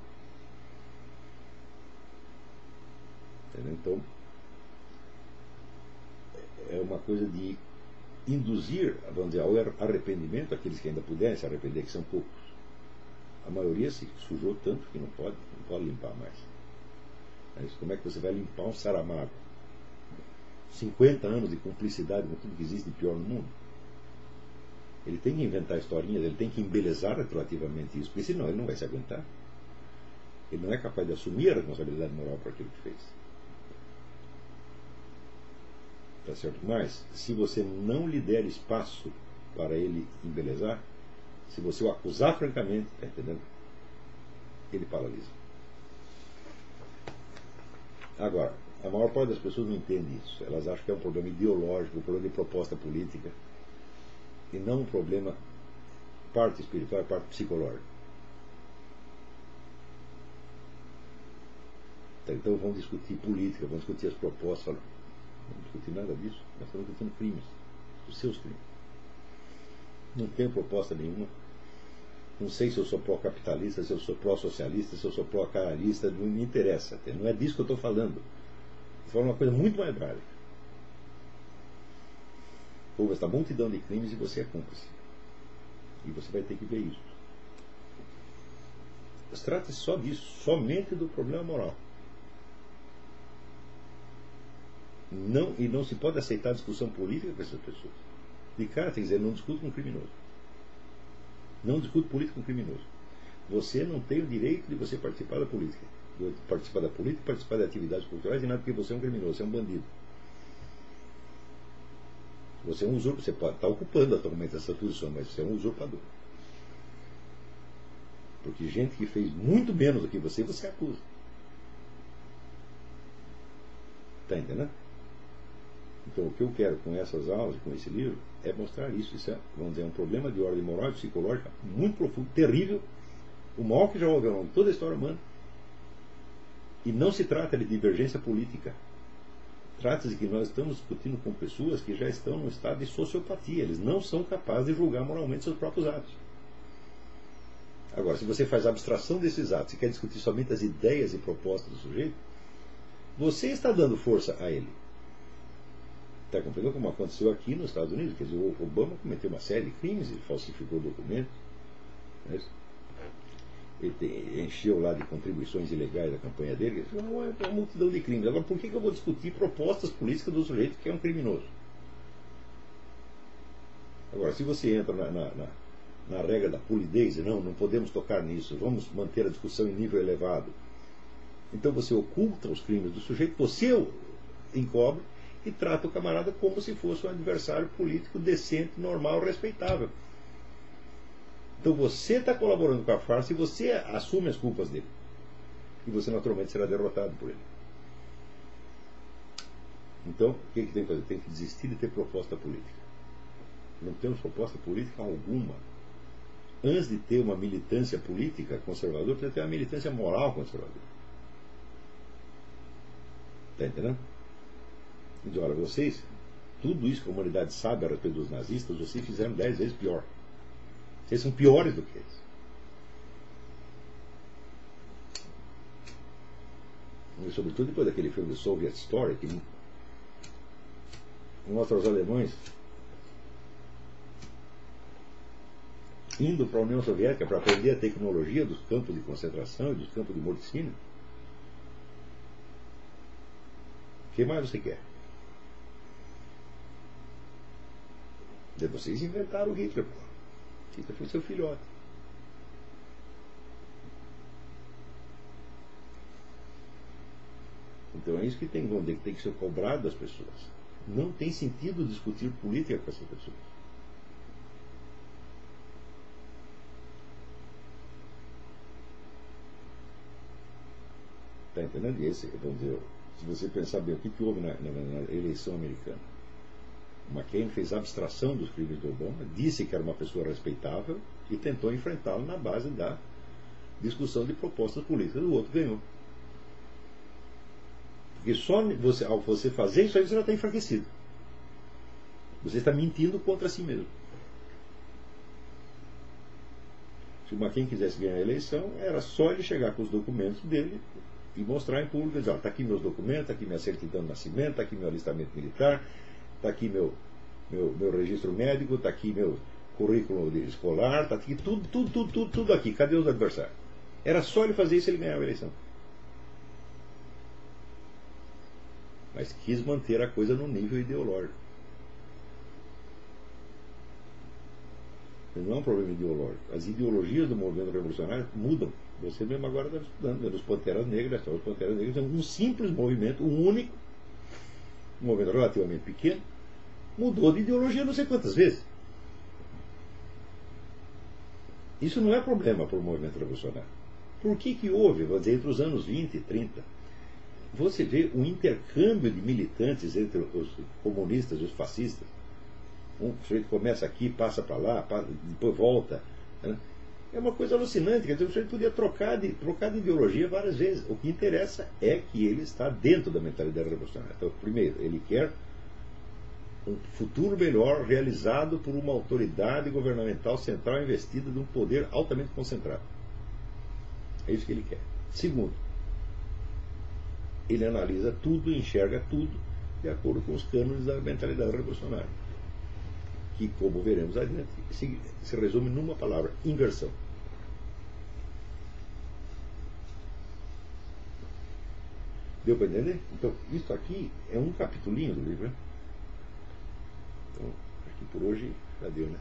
Entendeu? Então, é uma coisa de induzir, vamos dizer, ao arrependimento aqueles que ainda puderem se arrepender, que são poucos. A maioria se sujou tanto que não pode, não pode limpar mais. Mas como é que você vai limpar um Saramago? 50 anos de cumplicidade com tudo que existe de pior no mundo. Ele tem que inventar historinhas, ele tem que embelezar retroativamente isso, porque senão ele não vai se aguentar. Ele não é capaz de assumir a responsabilidade moral por aquilo que fez. Tá certo? Mas, se você não lhe der espaço para ele embelezar, se você o acusar francamente, tá entendendo? Ele paralisa. Agora, a maior parte das pessoas não entende isso. Elas acham que é um problema ideológico, um problema de proposta política e não um problema parte espiritual, parte psicológica. Tá, então vamos discutir política, vamos discutir as propostas. Não vamos discutir nada disso. Nós estamos discutindo crimes, os seus crimes. Não tem proposta nenhuma Não sei se eu sou pró-capitalista, se eu sou pró-socialista, se eu sou pró-caralista, não me interessa. Não é disso que eu estou falando. Estou falando uma coisa muito mais básica. Houve esta multidão de crimes e você é cúmplice. E você vai ter que ver isso. Trata-se só disso, somente do problema moral. Não, e não se pode aceitar discussão política com essas pessoas. De cara, tem que dizer, não discuto com um criminoso. Não discuto política com um criminoso. Você não tem o direito de você participar da política. Participar da política, participar de atividades culturais, e nada porque você é um criminoso, você é um bandido. Você é um usurpador, você pode estar ocupando atualmente essa posição, mas você é um usurpador. Porque gente que fez muito menos do que você, você acusa. Está entendendo? Então, o que eu quero com essas aulas, com esse livro, é mostrar isso. Isso é, vamos dizer, um problema de ordem moral e psicológica muito profundo, terrível, o maior que já houve ao longo de toda a história humana. E não se trata de divergência política. Trata-se que nós estamos discutindo com pessoas que já estão no estado de sociopatia. Eles não são capazes de julgar moralmente seus próprios atos. Agora, se você faz abstração desses atos e quer discutir somente as ideias e propostas do sujeito, você está dando força a ele. Está compreendendo como aconteceu aqui nos Estados Unidos? Quer dizer, o Obama cometeu uma série de crimes, ele falsificou documentos, né? Encheu lá de contribuições ilegais da campanha dele, ele não, é uma multidão de crimes. Agora, por que, que eu vou discutir propostas políticas do sujeito que é um criminoso? Agora, se você entra na, na, na, na regra da polidez, não, não podemos tocar nisso, vamos manter a discussão em nível elevado, então você oculta os crimes do sujeito, você o encobre, e trata o camarada como se fosse um adversário político decente, normal, respeitável. Então você está colaborando com a farsa e você assume as culpas dele. E você naturalmente será derrotado por ele. Então, o que, que tem que fazer? Tem que desistir de ter proposta política. Não temos proposta política alguma. Antes de ter uma militância política conservadora, precisa ter uma militância moral conservadora. Está entendendo? Diz, olha, vocês, tudo isso que a humanidade sabe a respeito dos nazistas, vocês fizeram dez vezes pior. Vocês são piores do que eles. E sobretudo depois daquele filme Soviet Story, que mostra os alemães indo para a União Soviética para aprender a tecnologia dos campos de concentração e dos campos de morticínio. O que mais você quer? Vocês inventaram o Hitler. Foi seu filhote. Então é isso que tem, que tem que ser cobrado das pessoas. Não tem sentido discutir política com essas pessoas. Está entendendo? Esse, vamos dizer, se você pensar bem o que, que houve na, na, na eleição americana McCain fez abstração dos crimes do Obama, disse que era uma pessoa respeitável e tentou enfrentá-lo na base da discussão de propostas políticas. O outro ganhou. Porque só você, ao você fazer isso aí você já está enfraquecido. Você está mentindo contra si mesmo. Se o McCain quisesse ganhar a eleição, era só ele chegar com os documentos dele e mostrar em público, está aqui meus documentos, está aqui minha certidão de nascimento, está aqui meu alistamento militar, está aqui meu, meu, meu registro médico, está aqui meu currículo escolar, está aqui tudo, tudo, tudo, tudo, tudo aqui. Cadê os adversários? Era só ele fazer isso ele ganhava a eleição. Mas quis manter a coisa no nível ideológico. Não é um problema ideológico. As ideologias do movimento revolucionário mudam. Você mesmo agora está estudando, vendo os Panteras Negras, os Panteras Negras é um simples movimento, um único, um movimento relativamente pequeno, mudou de ideologia não sei quantas vezes. Isso não é problema para o movimento revolucionário. Por que, que houve, vou dizer, entre os anos 20 e 30, você vê um intercâmbio de militantes entre os comunistas e os fascistas. Um sujeito começa aqui, passa para lá, depois volta. Né? É uma coisa alucinante, quer dizer, o sujeito podia trocar de, trocar de ideologia várias vezes. O que interessa é que ele está dentro da mentalidade revolucionária. Então, primeiro, ele quer um futuro melhor realizado por uma autoridade governamental central investida de um poder altamente concentrado. É isso que ele quer. Segundo, ele analisa tudo, enxerga tudo de acordo com os cânones da mentalidade revolucionária. Que, como veremos adiante, se, se resume numa palavra: inversão. Deu para entender? Então, isso aqui é um capitulinho do livro. Né? Então, que por hoje já deu, né?